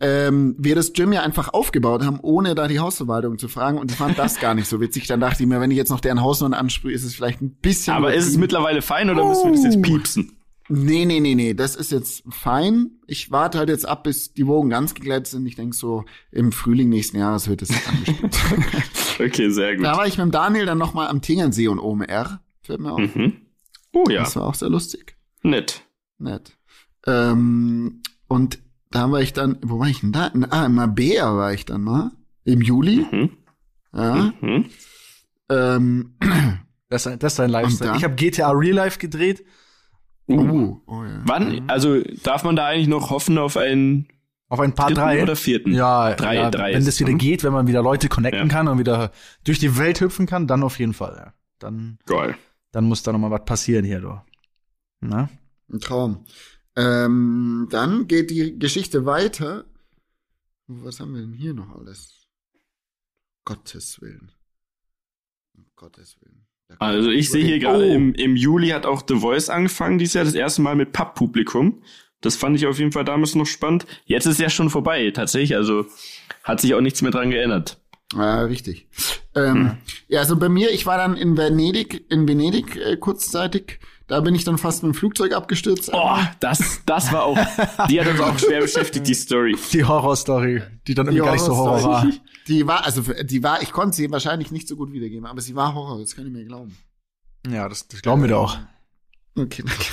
ähm, wir das Gym ja einfach aufgebaut haben, ohne da die Hausverwaltung zu fragen und ich fand das gar nicht so witzig. Dann dachte ich mir, wenn ich jetzt noch deren Hausnummer ansprühe, ist es vielleicht ein bisschen Aber ist es mittlerweile fein oder müssen wir das jetzt Oh. piepsen? Nee, nee, nee, nee, das ist jetzt fein. Ich warte halt jetzt ab, bis die Wogen ganz geglättet sind. Ich denke so, im Frühling nächsten Jahres wird es angespielt. Okay, sehr gut. da war ich mit dem Daniel dann noch mal am Tingernsee und OMR. Fällt mir auf. Mhm. Oh ja, Das war auch sehr lustig. nett. Nett. Ähm, und da war ich dann, wo war ich denn da? Ah, in Mabea war ich dann mal. Im Juli. Mhm. Ja. Mhm. Ähm, Das, ist- das ist ein Lifestyle. Ich habe GTA Real Life gedreht. oh, oh ja. Wann, also darf man da eigentlich noch hoffen auf einen Auf ein paar drei. oder vierten? Ja, Drei, ja, drei wenn das es, wieder geht, wenn man wieder Leute connecten Ja. kann und wieder durch die Welt hüpfen kann, dann auf jeden Fall. Ja. Dann, Geil. dann muss da noch mal was passieren hier, du. Na? Ein Traum. Ähm, dann geht die Geschichte weiter. Was haben wir denn hier noch alles? Gottes Willen. Um Gottes Willen. Also ich sehe hier gerade, Oh. im, im Juli hat auch The Voice angefangen, dieses Jahr das erste Mal mit Papppublikum. Das fand ich auf jeden Fall damals noch spannend. Jetzt ist ja schon vorbei, tatsächlich, also hat sich auch nichts mehr dran geändert. Ja, richtig. Ähm, ja, also bei mir, ich war dann in Venedig, in Venedig äh, kurzzeitig. Da bin ich dann fast mit dem Flugzeug abgestürzt. Oh, das, das war auch, die hat uns auch schwer beschäftigt, die Story. Die Horrorstory, die dann irgendwie gar nicht so Horror war. Die war, also die war, ich konnte sie wahrscheinlich nicht so gut wiedergeben, aber sie war Horror, das kann ich mir glauben. Ja, das, das glauben wir doch auch. Okay, danke.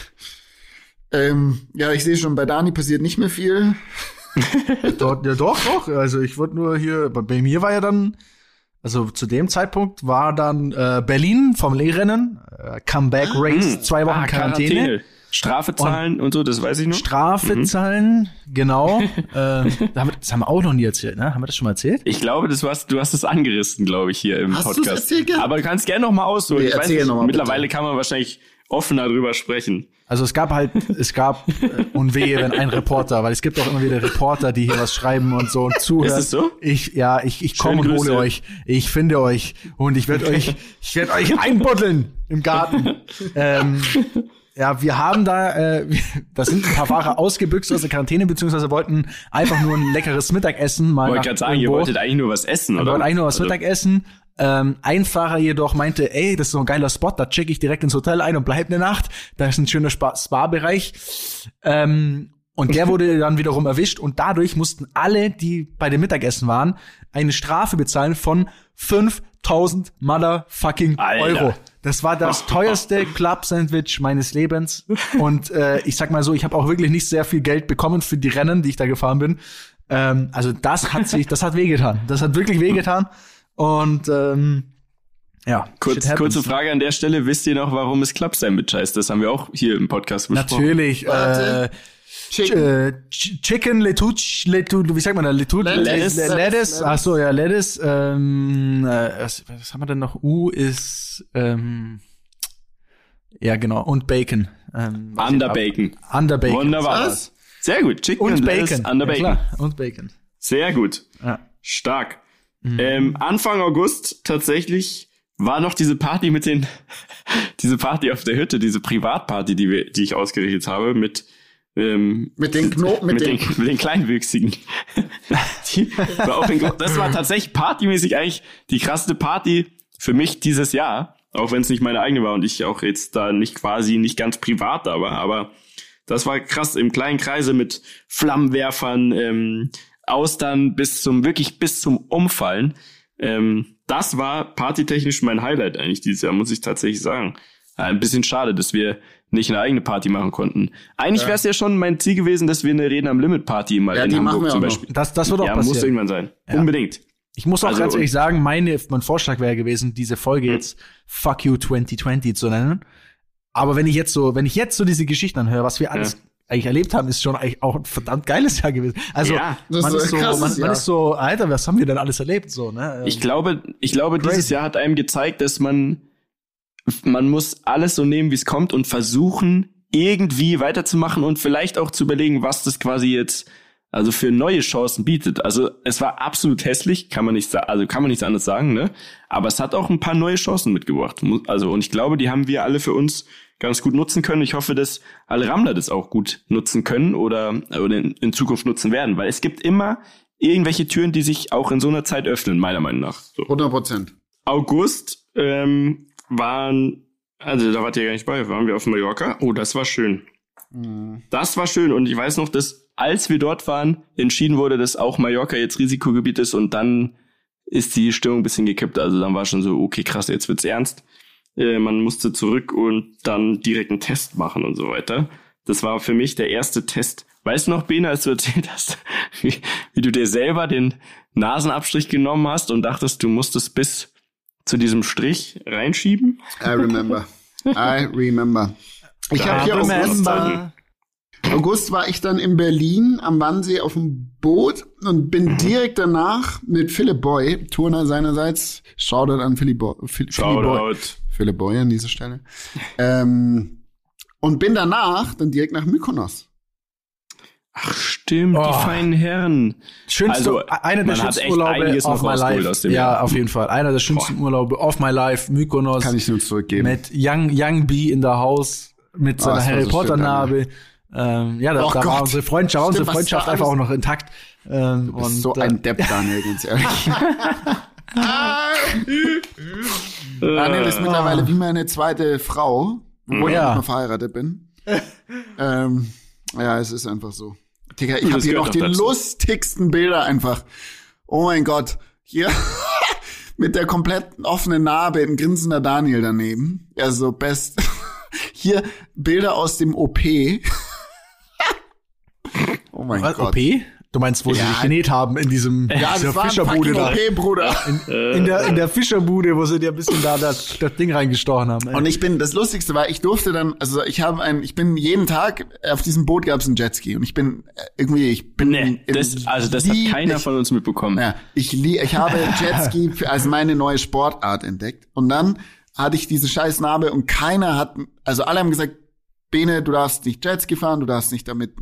Ähm, ja, ich sehe schon, bei Dani passiert nicht mehr viel. Dort, ja, doch, doch. Also ich wurde nur hier, bei, bei mir war ja dann, also zu dem Zeitpunkt war dann äh, Berlin vom Lehrrennen, äh, Comeback Race, zwei Wochen Ah, Quarantäne. Strafe zahlen und, so, das weiß ich noch. Strafe zahlen, genau. äh, da haben wir, das haben wir auch noch nie erzählt, ne? Haben wir das schon mal erzählt? Ich glaube, das warst, du hast es angerissen, glaube ich, hier im Hast Podcast. erzählt? Aber du kannst gerne noch mal ausholen. Nee, ich weiß nicht, noch mal, mittlerweile bitte. kann man wahrscheinlich offener drüber sprechen. Also es gab halt, es gab äh, und wehe, wenn ein Reporter, weil es gibt auch immer wieder Reporter, die hier was schreiben und so und zuhören. Ist es so? Ich, ja, ich, ich komme und hole euch. Ich finde euch und ich werde euch, ich werde euch einbuddeln im Garten. Ähm, ja, wir haben da, äh, da sind ein paar Fahrer ausgebüxt aus der Quarantäne, beziehungsweise wollten einfach nur ein leckeres Mittagessen mal Ich wollte gerade sagen, ihr wolltet eigentlich nur was essen, Wir oder? wollten eigentlich nur was Also, Mittag essen. Ähm, ein Fahrer jedoch meinte, ey, das ist so ein geiler Spot, da check ich direkt ins Hotel ein und bleib eine Nacht. Da ist ein schöner Spa- Spa-Bereich. Ähm, und der wurde dann wiederum erwischt und dadurch mussten alle, die bei dem Mittagessen waren, eine Strafe bezahlen von 5000 motherfucking Alter. Euro. Das war das teuerste Club-Sandwich meines Lebens. Und äh, ich sag mal so, ich habe auch wirklich nicht sehr viel Geld bekommen für die Rennen, die ich da gefahren bin. Ähm, also das hat sich, das hat wehgetan. Das hat wirklich wehgetan. Und ähm, ja, Kurz, kurze Frage an der Stelle. Wisst ihr noch, warum es Club Sandwich heißt? Das haben wir auch hier im Podcast besprochen. Natürlich. Äh, Warte. Chicken. äh, Ch- Chicken Letuch, Letu, wie sagt man da? Letuch, Lettuce. Lettuce. Lettuce. Ach so, ja, Lettuce. Ähm, äh, was, was haben wir denn noch? U ist ähm, ja genau und Bacon. Ähm, Under Bacon. Under Bacon. Wunderbar. Was? Sehr gut. Chicken Und Lettuce Bacon. Under ja, Bacon. klar. Und Bacon. Sehr gut. Ja. Stark. Mhm. Ähm, Anfang August tatsächlich war noch diese Party mit den, diese Party auf der Hütte, diese Privatparty, die wir, die ich ausgerichtet habe mit, ähm, Mit den Knoten, mit, mit, den, den, mit den Kleinwüchsigen. die war auch in, das war tatsächlich partymäßig eigentlich die krasseste Party für mich dieses Jahr, auch wenn es nicht meine eigene war und ich auch jetzt da nicht quasi nicht ganz privat da war, aber das war krass im kleinen Kreise mit Flammenwerfern, ähm, Austern bis zum wirklich bis zum Umfallen. Ähm, das war partytechnisch mein Highlight eigentlich dieses Jahr, muss ich tatsächlich sagen. Ja, ein bisschen schade, dass wir nicht eine eigene Party machen konnten. Eigentlich wäre es ja schon mein Ziel gewesen, dass wir eine Reden am Limit Party mal Ja, in die machen Hamburg wir zum auch noch. Beispiel. Das, das wird auch ja, muss passieren. irgendwann sein. Unbedingt. Ich muss auch Also, ganz ehrlich sagen, meine, mein Vorschlag wäre gewesen, diese Folge Hm. jetzt Fuck You 2020 zu nennen. Aber wenn ich jetzt so, wenn ich jetzt so diese Geschichten anhöre, was wir alles Ja. Eigentlich erlebt haben, ist schon eigentlich auch ein verdammt geiles Jahr gewesen. Also Ja, man ist so, man, man Jahr. ist so, Alter, was haben wir denn alles erlebt? So, ne? Ich glaube, ich glaube, dieses. Jahr hat einem gezeigt, dass man, man muss alles so nehmen, wie es kommt und versuchen, irgendwie weiterzumachen und vielleicht auch zu überlegen, was das quasi jetzt also für neue Chancen bietet. Also es war absolut hässlich, kann man nicht also kann man nichts anderes sagen, ne? Aber es hat auch ein paar neue Chancen mitgebracht. Also und ich glaube, die haben wir alle für uns ganz gut nutzen können. Ich hoffe, dass alle Rammler das auch gut nutzen können oder, oder in, in Zukunft nutzen werden, weil es gibt immer irgendwelche Türen, die sich auch in so einer Zeit öffnen, meiner Meinung nach. So. 100 Prozent. August ähm, waren, also da wart ihr gar nicht bei, waren wir auf Mallorca. Oh, das war schön. Das war schön und ich weiß noch, dass als wir dort waren, entschieden wurde, dass auch Mallorca jetzt Risikogebiet ist und dann ist die Stimmung ein bisschen gekippt. Also dann war schon so, okay, krass, jetzt wird's ernst. Äh, man musste zurück und dann direkt einen Test machen und so weiter. Das war für mich der erste Test. Weißt du noch, Bene, als du erzählt hast, wie, wie du dir selber den Nasenabstrich genommen hast und dachtest, du musstest bis zu diesem Strich reinschieben? I remember. I remember. Ich habe hier August, remember. August war ich dann in Berlin am Wannsee auf dem Boot und bin direkt danach mit Philipp Boy, Turner seinerseits, Shoutout an Philipp Boy, Philipp Boy, Philipp Boy an dieser Stelle, ähm, und bin danach dann direkt nach Mykonos. Ach, stimmt, Oh. die feinen Herren. Schönste, Also, einer der schönsten Urlaube of my life. aus dem ja, Jahr. auf jeden Fall. Einer der schönsten Urlaube of my life. Mykonos. Kann ich nur zurückgeben. mit Young, Young B in der Haus, mit Oh, seiner Harry so Potter Narbe. Ähm, ja, da, Oh da war unsere Freundschaft, unsere Stimmt, was Freundschaft einfach auch noch intakt. Ähm, Du bist und, so äh, ein Depp, Daniel, ganz ehrlich. Daniel ist mittlerweile wie meine zweite Frau, obwohl Ja. ich nicht mehr verheiratet bin. ähm, ja, es ist einfach so. Digga, ich habe hier noch die dazu. lustigsten Bilder einfach. Oh mein Gott. Hier mit der kompletten offenen Narbe ein grinsender Daniel daneben. Also best. Hier Bilder aus dem OP. oh mein Was, Gott. OP? Du meinst, wo sie Ja. dich genäht haben in diesem Ja, dieser das war ein Fischerbude da. OP, Bruder. In der, in der Fischerbude, wo sie dir ein bisschen da das, das Ding reingestochen haben. ey. Und ich bin, das Lustigste war, ich durfte dann, also ich habe ein, ich bin jeden Tag, auf diesem Boot gab es einen Jetski und ich bin äh, irgendwie, ich bin. Nee, das, also das hat lieb- keiner ich, von uns mitbekommen. Ja, ich, lie- ich habe Jetski als meine neue Sportart entdeckt. Und dann hatte ich diese scheiß Narbe und keiner hat, also alle haben gesagt, Bene, du darfst nicht Jetski fahren, du darfst nicht damit,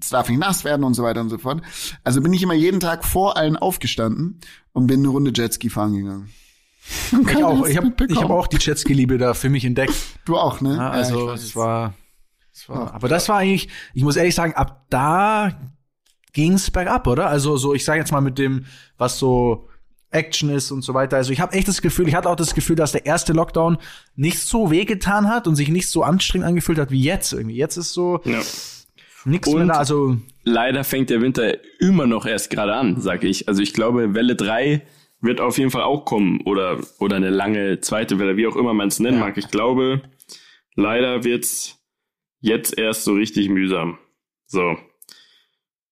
es darf nicht nass werden und so weiter und so fort. Also bin ich immer jeden Tag vor allen aufgestanden und bin eine Runde Jetski fahren gegangen. ich auch. Ich habe hab auch die Jetski-Liebe da für mich entdeckt. Du auch, ne? Ja, Ja, also weiß. es war, es war, aber das war eigentlich, ich muss ehrlich sagen, ab da ging's bergab, oder? Also so, ich sage jetzt mal mit dem, was so Action ist und so weiter. Also ich habe echt das Gefühl, ich hatte auch das Gefühl, dass der erste Lockdown nicht so wehgetan hat und sich nicht so anstrengend angefühlt hat wie jetzt irgendwie. Jetzt ist so Ja. nichts mehr da. Also Leider fängt der Winter immer noch erst gerade an, sag ich. Also ich glaube, Welle 3 wird auf jeden Fall auch kommen oder, oder eine lange zweite Welle, wie auch immer man es nennen mag. Ich glaube, leider wird's jetzt erst so richtig mühsam. So.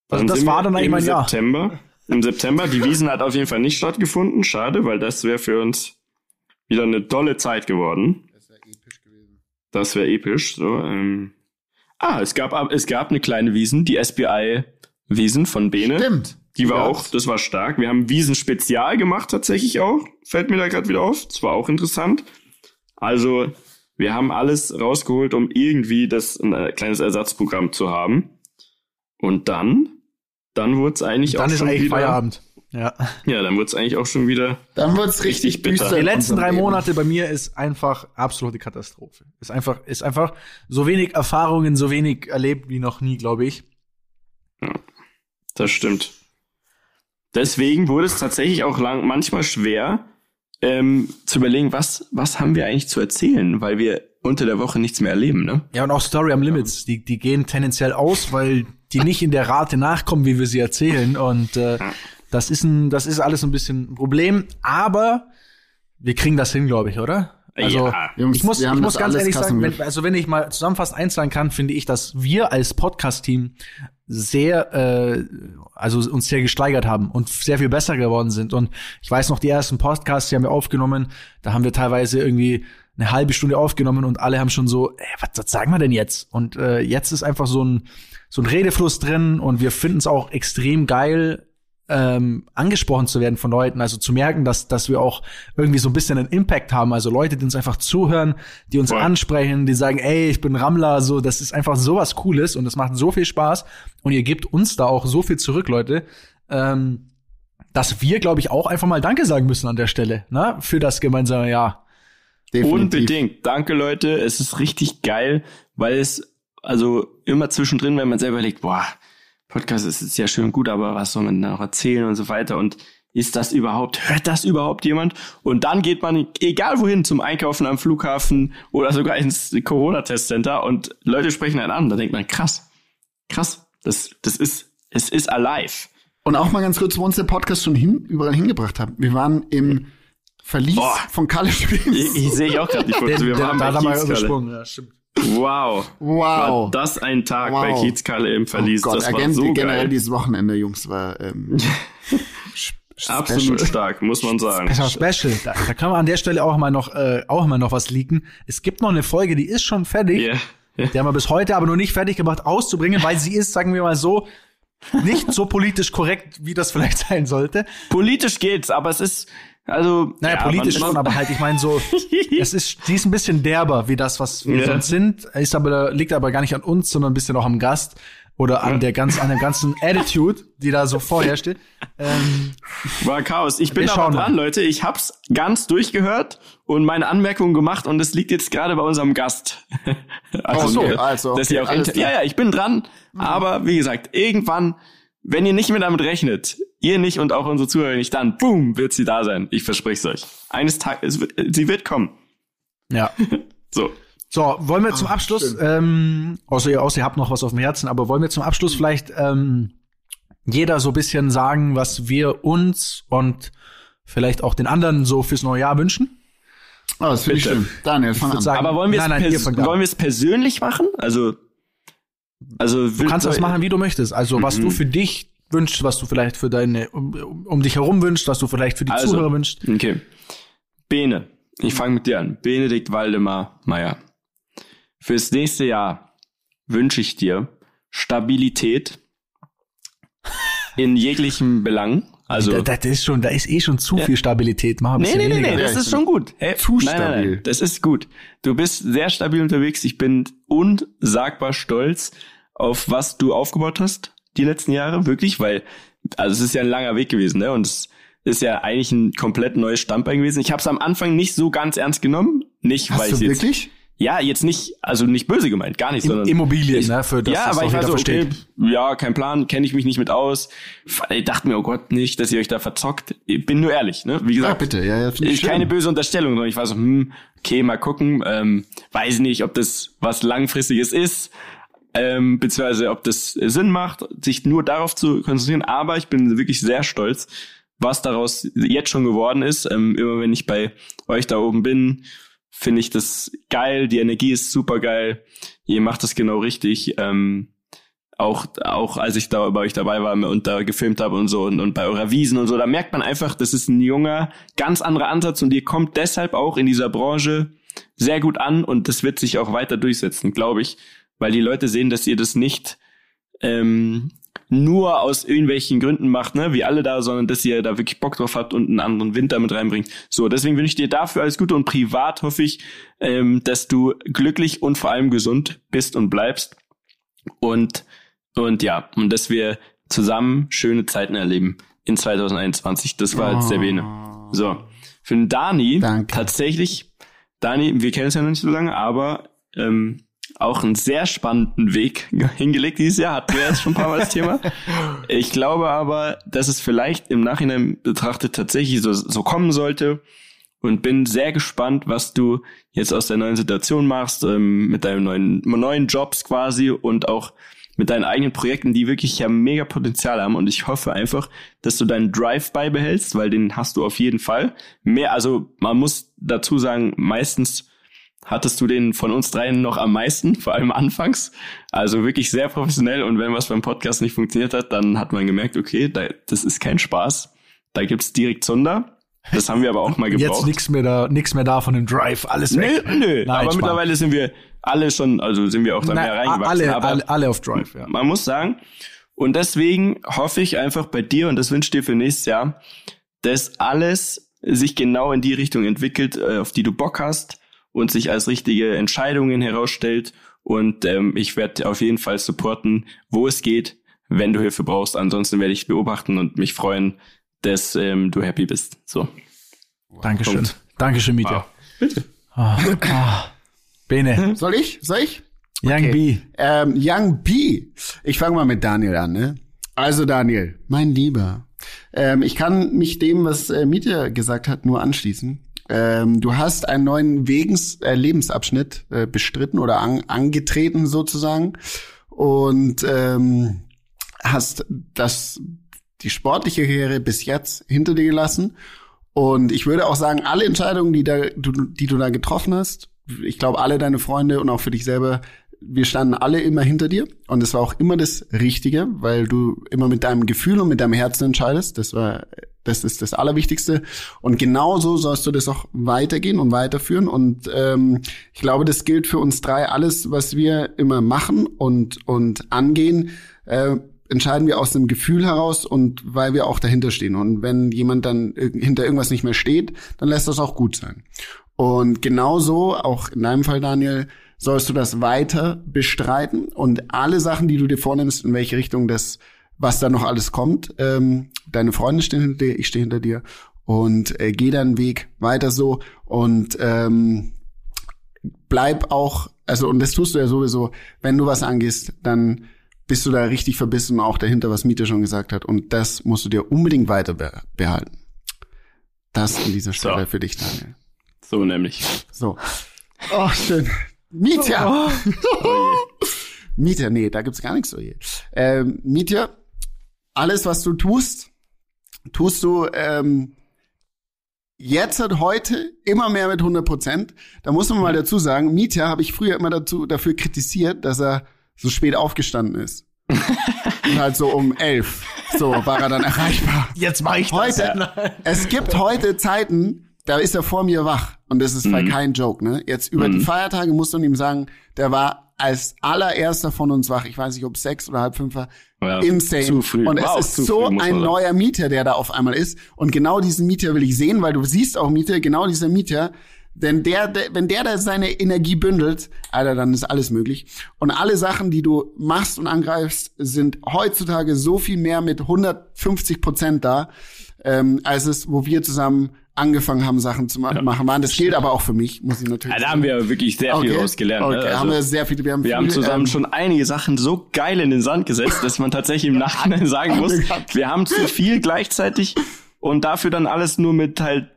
Also das war dann eigentlich mein Jahr. September. Im September. Die Wiesen hat auf jeden Fall nicht stattgefunden. Schade, weil das wäre für uns wieder eine tolle Zeit geworden. Das wäre episch. So, ähm. Ah, es gab, es gab eine kleine Wiesen, die SBI Wiesen von Bene. Stimmt. Die war Ja. auch, das war stark. Wir haben Wiesen Spezial gemacht tatsächlich auch. Fällt mir da gerade wieder auf. Das war auch interessant. Also, wir haben alles rausgeholt, um irgendwie das ein äh, kleines Ersatzprogramm zu haben. Und dann, dann wurde es eigentlich dann auch ist schon eigentlich wieder. Feierabend. Ja. Ja, dann wurde es eigentlich auch schon wieder. Dann wird's Richtig richtig bitter. düster. Die letzten drei Leben. Monate bei mir ist einfach absolute Katastrophe. Ist einfach, ist einfach so wenig Erfahrungen, so wenig erlebt wie noch nie, glaube ich. Das stimmt. Deswegen wurde es tatsächlich auch lang, manchmal schwer, ähm, zu überlegen, was, was haben wir eigentlich zu erzählen, weil wir unter der Woche nichts mehr erleben, ne? Ja, und auch Story am Limits, die, die gehen tendenziell aus, weil die nicht in der Rate nachkommen, wie wir sie erzählen. Und äh, das ist ein, das ist alles ein bisschen ein Problem, aber wir kriegen das hin, glaube ich, oder? Also Ja. Jungs, ich muss, ich muss ganz ehrlich sagen, wenn, also wenn ich mal zusammenfassend eins sagen kann, finde ich, dass wir als Podcast-Team sehr, äh, also uns sehr gesteigert haben und sehr viel besser geworden sind. Und ich weiß noch, die ersten Podcasts, die haben wir aufgenommen, da haben wir teilweise irgendwie eine halbe Stunde aufgenommen und alle haben schon so, ey, was, was sagen wir denn jetzt? Und äh, jetzt ist einfach so ein so ein Redefluss drin und wir finden es auch extrem geil, ähm, angesprochen zu werden von Leuten, also zu merken, dass, dass wir auch irgendwie so ein bisschen einen Impact haben, also Leute, die uns einfach zuhören, die uns Voll. ansprechen, die sagen, ey, ich bin Rammler, so, das ist einfach sowas Cooles und es macht so viel Spaß und ihr gebt uns da auch so viel zurück, Leute, ähm, dass wir, glaube ich, auch einfach mal Danke sagen müssen an der Stelle, ne, für das gemeinsame Jahr. Definitiv. Unbedingt. Danke, Leute. Es ist richtig geil, weil es, also immer zwischendrin, wenn man selber überlegt, boah, Podcast ist jetzt ja schön und gut, aber was soll man da noch erzählen und so weiter und ist das überhaupt, hört das überhaupt jemand? Und dann geht man, egal wohin, zum Einkaufen am Flughafen oder sogar ins Corona-Testcenter und Leute sprechen einen an. Da denkt man, krass, krass, das, das ist, es ist alive. Und auch mal ganz kurz, wo uns der Podcast schon hin, überall hingebracht hat. Wir waren im Verlies Boah. von Kalle Spins. Ich, ich sehe auch gerade die Fotos. Wir waren da Kiezkalle. übersprungen, ja, stimmt. Wow. War Wow. das ein Tag Wow. bei Kiezkalle im Verlies. oh Gott, das war ergänzt- so generell geil. dieses Wochenende, Jungs, war ähm, Absolut stark, muss man sagen. Special, Special. Da, da kann man an der Stelle auch mal noch, äh, auch mal noch was leaken. Es gibt noch eine Folge, die ist schon fertig. Ja. Die haben wir bis heute aber noch nicht fertig gemacht auszubringen, weil sie ist, sagen wir mal so, nicht so politisch korrekt, wie das vielleicht sein sollte. Politisch geht's, aber es ist, also. Naja, ja, politisch man, schon, aber halt, ich meine so, es ist, die ist ein bisschen derber, wie das, was wir Ja. sonst sind. Ist aber, liegt aber gar nicht an uns, sondern ein bisschen auch am Gast oder an der ganz, an der ganzen Attitude, die da so vorherrschte. Ähm, war Chaos. Ich bin aber dran, mal. Leute. Ich hab's ganz durchgehört und meine Anmerkungen gemacht und es liegt jetzt gerade bei unserem Gast. Ach so, mir- also, dass okay, ihr auch alles inter- klar. ja, ja, ich bin dran. Aber wie gesagt, irgendwann wenn ihr nicht mehr damit rechnet, ihr nicht und auch unsere Zuhörer nicht, dann boom, wird sie da sein. Ich verspreche es euch. Eines Tages, sie wird kommen. Ja. So. So, wollen wir zum Abschluss, ähm, außer ihr, außer ihr habt noch was auf dem Herzen, aber wollen wir zum Abschluss vielleicht ähm, jeder so ein bisschen sagen, was wir uns und vielleicht auch den anderen so fürs neue Jahr wünschen? Oh, das finde ich schön. Daniel, fang an. sagen- Aber wollen wir es persönlich machen? Also, also Du kannst das machen, wie du möchtest. Also, was Mhm. du für dich wünschst, was du vielleicht für deine, um, um dich herum wünschst, was du vielleicht für die Also. Zuhörer wünschst. Okay. Bene, ich fange mit dir an. Benedikt Waldemar Meyer. Fürs nächste Jahr wünsche ich dir Stabilität in jeglichem Belang. Also da, das ist schon, da ist eh schon zu Ja. viel Stabilität. Mach ein Nee, nee, nee, nee, das ist schon gut. Hey, zu nein, nein, stabil. nein, das ist gut. Du bist sehr stabil unterwegs. Ich bin unsagbar stolz auf was du aufgebaut hast die letzten Jahre, wirklich, weil also es ist ja ein langer Weg gewesen, ne? Und es ist ja eigentlich ein komplett neues Standbein gewesen. Ich habe es am Anfang nicht so ganz ernst genommen, nicht weil Hast ich du jetzt wirklich? ja, jetzt nicht, also nicht böse gemeint, gar nicht, sondern Immobilien, ich, ne, für das ja, auch ich war so, okay, versteht. ja, kein Plan, kenne ich mich nicht mit aus. Ich dachte mir, oh Gott, nicht, dass ihr euch da verzockt. Ich bin nur ehrlich, ne? Wie Ja, gesagt, bitte. Ja, ja, ich keine böse Unterstellung, sondern ich war so, hm, okay, mal gucken, ähm, weiß nicht, ob das was langfristiges ist, ähm, beziehungsweise ob das Sinn macht, sich nur darauf zu konzentrieren. Aber ich bin wirklich sehr stolz, was daraus jetzt schon geworden ist. Ähm, immer wenn ich bei euch da oben bin, finde ich das geil. Die Energie ist super geil. Ihr macht das genau richtig. Ähm, auch, auch als ich da bei euch dabei war und da gefilmt habe und so und, und bei eurer Wiesen und so, da merkt man einfach, das ist ein junger, ganz anderer Ansatz und ihr kommt deshalb auch in dieser Branche sehr gut an und das wird sich auch weiter durchsetzen, glaube ich, weil die Leute sehen, dass ihr das nicht ähm, nur aus irgendwelchen Gründen macht, ne, wie alle da, sondern dass ihr da wirklich Bock drauf habt und einen anderen Winter mit reinbringt. So, deswegen wünsche ich dir dafür alles Gute und privat hoffe ich, ähm, dass du glücklich und vor allem gesund bist und bleibst und und ja, und dass wir zusammen schöne Zeiten erleben in 2021. Das war jetzt der Bene. So, für den Dani Danke. tatsächlich, Dani, wir kennen uns ja noch nicht so lange, aber ähm, auch einen sehr spannenden Weg hingelegt dieses Jahr, hatten wir jetzt schon ein paar Mal das Thema. Ich glaube aber, dass es vielleicht im Nachhinein betrachtet tatsächlich so, so kommen sollte und bin sehr gespannt, was du jetzt aus der neuen Situation machst, ähm, mit deinen neuen, neuen Jobs quasi und auch mit deinen eigenen Projekten, die wirklich ja mega Potenzial haben. Und ich hoffe einfach, dass du deinen Drive beibehältst, weil den hast du auf jeden Fall. Mehr, also man muss dazu sagen, meistens hattest du den von uns dreien noch am meisten, vor allem anfangs. Also wirklich sehr professionell. Und wenn was beim Podcast nicht funktioniert hat, dann hat man gemerkt, okay, da, das ist kein Spaß. Da gibt's direkt Zunder. Das haben wir aber auch mal gebraucht. Jetzt nix mehr da, nix mehr da von dem Drive, alles weg. Nö, nö. Nein, aber Spaß. mittlerweile sind wir alle schon, also sind wir auch da Nein, mehr reingewachsen. alle, alle, alle auf Drive, ja. man muss sagen, und deswegen hoffe ich einfach bei dir, und das wünsche ich dir für nächstes Jahr, dass alles sich genau in die Richtung entwickelt, äh, auf die du Bock hast und sich als richtige Entscheidungen herausstellt. Und ähm, ich werde auf jeden Fall supporten, wo es geht, wenn du Hilfe brauchst. Ansonsten werde ich beobachten und mich freuen, dass ähm, du happy bist. So. Dankeschön. Punkt. Dankeschön, Mietja. Bitte. Ah, ah. Bene, Soll ich? Soll ich? Young B. Ähm, Young B. Ich fange mal mit Daniel an, ne? Also Daniel, mein Lieber, ähm, ich kann mich dem, was äh, Mietja gesagt hat, nur anschließen. Ähm, du hast einen neuen Wegens, äh, Lebensabschnitt äh, bestritten oder an, angetreten sozusagen und ähm, hast das die sportliche Karriere bis jetzt hinter dir gelassen. Und ich würde auch sagen, alle Entscheidungen, die, da, du, die du da getroffen hast, ich glaube, alle deine Freunde und auch für dich selber, wir standen alle immer hinter dir. Und es war auch immer das Richtige, weil du immer mit deinem Gefühl und mit deinem Herzen entscheidest. Das war, das ist das Allerwichtigste. Und genauso sollst du das auch weitergehen und weiterführen. Und ähm, ich glaube, das gilt für uns drei. Alles, was wir immer machen und, und angehen, äh, entscheiden wir aus dem Gefühl heraus und weil wir auch dahinter stehen. Und wenn jemand dann hinter irgendwas nicht mehr steht, dann lässt das auch gut sein. Und genauso, auch in deinem Fall, Daniel, sollst du das weiter bestreiten und alle Sachen, die du dir vornimmst, in welche Richtung das, was da noch alles kommt, ähm, deine Freunde stehen hinter dir, ich stehe hinter dir und äh, geh deinen Weg weiter so und ähm, bleib auch, also und das tust du ja sowieso, wenn du was angehst, dann bist du da richtig verbissen auch dahinter, was Miete schon gesagt hat. Und das musst du dir unbedingt weiter be behalten. Das an dieser Stelle für dich, Daniel. So nämlich. So. Oh, schön. Mietja. Mietja, nee, da gibt's gar nichts so hier. Ähm, Mietja, alles, was du tust, tust du ähm, jetzt hat heute immer mehr mit 100 Prozent. Da muss man mal dazu sagen, Mietja habe ich früher immer dazu, dafür kritisiert, dass er so spät aufgestanden ist. Und halt so um elf. So war er dann erreichbar. Jetzt mach ich Heute, es gibt heute Zeiten, da ist er vor mir wach. Und das ist Mhm. kein Joke, ne? Jetzt über die Feiertage muss man ihm sagen, der war als allererster von uns wach. Ich weiß nicht, ob sechs oder halb fünf war. Ja, Insane. zu früh. Und auch es ist so früh, ein neuer Mieter, der da auf einmal ist. Und genau diesen Mieter will ich sehen, weil du siehst auch Mieter, genau dieser Mieter. Denn der, der, wenn der da seine Energie bündelt, Alter, dann ist alles möglich. Und alle Sachen, die du machst und angreifst, sind heutzutage so viel mehr mit 150 Prozent da, ähm, als es, wo wir zusammen angefangen haben, Sachen zu ma machen. Waren. Das gilt aber auch für mich, muss ich natürlich Ja, da haben wir wirklich sehr viel Okay. rausgelernt. Okay, ne? Also, haben wir sehr viele, wir haben, wir haben viel, zusammen ähm, schon einige Sachen so geil in den Sand gesetzt, dass man tatsächlich im Nachhinein sagen muss, wir haben zu viel gleichzeitig und dafür dann alles nur mit halt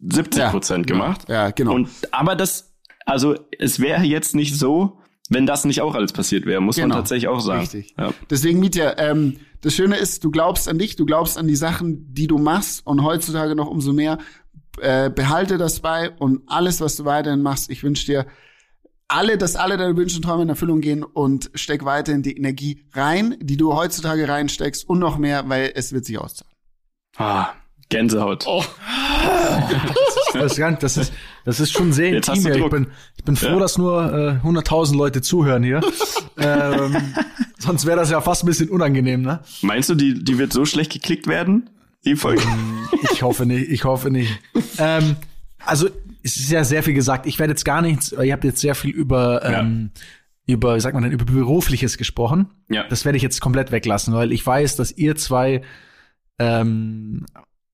70 Prozent gemacht. Ja, genau. Und aber das, also es wäre jetzt nicht so, wenn das nicht auch alles passiert wäre, muss man Genau. tatsächlich auch sagen. Richtig. Ja. Deswegen, Mietja, ähm, das Schöne ist, du glaubst an dich, du glaubst an die Sachen, die du machst und heutzutage noch umso mehr. Äh, behalte das bei und alles, was du weiterhin machst, ich wünsche dir alle, dass alle deine Wünsche und Träume in Erfüllung gehen und steck weiterhin die Energie rein, die du heutzutage reinsteckst und noch mehr, weil es wird sich auszahlen. Ah, Gänsehaut. Oh. Das ist, ganz- das ist, das ist schon sehr Jetzt intim. Ich bin, ich bin froh, Ja. dass nur äh, 100.000 Leute zuhören hier. ähm, sonst wäre das ja fast ein bisschen unangenehm, ne? Meinst du, die, die wird so schlecht geklickt werden? Die Folge? Ich hoffe nicht, ich hoffe nicht. Ähm, also, es ist ja sehr viel gesagt. Ich werde jetzt gar nichts, ihr habt jetzt sehr viel über, ähm, über, wie sagt man denn, über Berufliches gesprochen. Ja. Das werde ich jetzt komplett weglassen, weil ich weiß, dass ihr zwei ähm,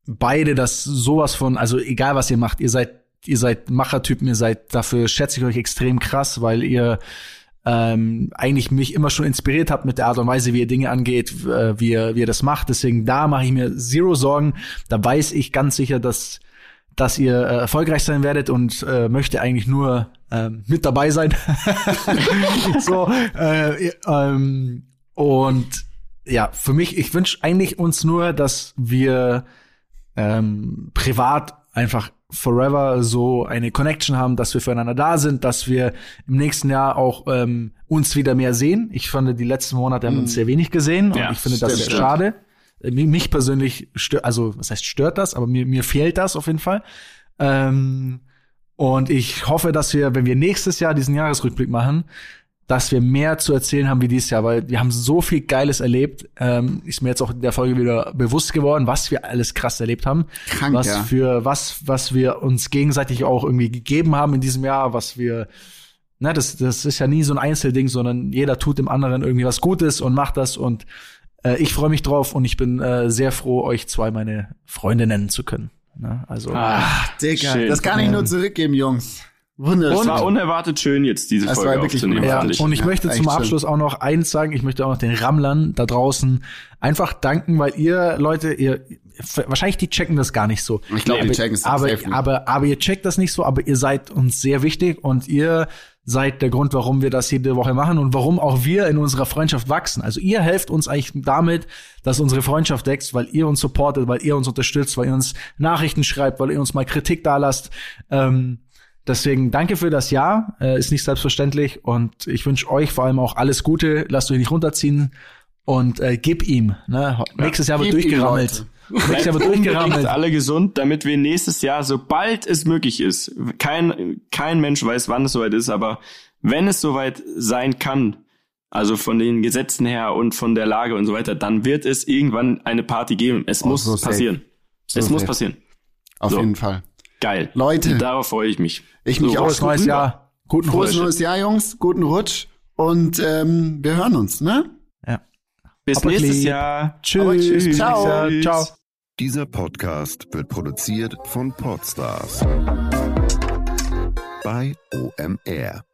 beide das sowas von, also egal was ihr macht, ihr seid, ihr seid Machertypen, ihr seid, dafür schätze ich euch extrem krass, weil ihr ähm, eigentlich mich immer schon inspiriert habt mit der Art und Weise, wie ihr Dinge angeht, äh, wie, ihr, wie ihr das macht. Deswegen da mache ich mir zero Sorgen. Da weiß ich ganz sicher, dass dass ihr äh, erfolgreich sein werdet und äh, möchte eigentlich nur ähm, mit dabei sein. so äh, ähm, und ja, für mich, ich wünsche eigentlich uns nur, dass wir ähm, privat einfach forever so eine Connection haben, dass wir füreinander da sind, dass wir im nächsten Jahr auch ähm, uns wieder mehr sehen. Ich fand, die letzten Monate haben wir uns sehr wenig gesehen Ja, und ich finde das sehr schade. Äh, mi- Mich persönlich stört, also was heißt stört das, aber mir, mir fehlt das auf jeden Fall. Ähm, und ich hoffe, dass wir, wenn wir nächstes Jahr diesen Jahresrückblick machen, dass wir mehr zu erzählen haben wie dieses Jahr, weil wir haben so viel Geiles erlebt. Ähm, ist mir jetzt auch in der Folge wieder bewusst geworden, was wir alles krass erlebt haben. Krank, was ja. für was, was wir uns gegenseitig auch irgendwie gegeben haben in diesem Jahr, was wir Ne, das, das ist ja nie so ein Einzelding, sondern jeder tut dem anderen irgendwie was Gutes und macht das und äh, ich freue mich drauf und ich bin äh, sehr froh, euch zwei meine Freunde nennen zu können. Ne? Also Ah, Digga, schön. das kann ich nur zurückgeben, Jungs. Wunderschön. Es war unerwartet schön, jetzt diese Das war Folge wirklich aufzunehmen. Ja, und ich Ja, möchte zum schön. Abschluss auch noch eins sagen. Ich möchte auch noch den Rammlern da draußen einfach danken, weil ihr Leute, ihr wahrscheinlich die checken das gar nicht so. Ich glaube, die Aber- checken es aber, nicht. aber, aber ihr checkt das nicht so, aber ihr seid uns sehr wichtig und ihr seid der Grund, warum wir das jede Woche machen und warum auch wir in unserer Freundschaft wachsen. Also ihr helft uns eigentlich damit, dass unsere Freundschaft wächst, weil ihr uns supportet, weil ihr uns unterstützt, weil ihr uns Nachrichten schreibt, weil ihr uns mal Kritik da lasst. Ähm, Deswegen danke für das Jahr, äh, ist nicht selbstverständlich und ich wünsche euch vor allem auch alles Gute. Lasst euch nicht runterziehen und äh, gib ihm. Ne? Nächstes Jahr wird durchgerammelt. Nächstes Jahr wird durchgerammelt. alle gesund, damit wir nächstes Jahr, sobald es möglich ist, kein, kein Mensch weiß, wann es soweit ist, aber wenn es soweit sein kann, also von den Gesetzen her und von der Lage und so weiter, dann wird es irgendwann eine Party geben. Es muss so passieren. es safe. muss passieren. Auf So. jeden Fall. Geil. Leute. Darauf freue ich mich. Ich mich auch. Frohes neues. Jahr. Guten Frohes Rutsch. neues Jahr, Jungs. Guten Rutsch. Und ähm, wir hören uns, ne? Ja. Bis Aber nächstes lieb. Jahr. Tschüss. Tschüss. Ciao. Ciao. Ciao. Dieser Podcast wird produziert von Podstars bei OMR.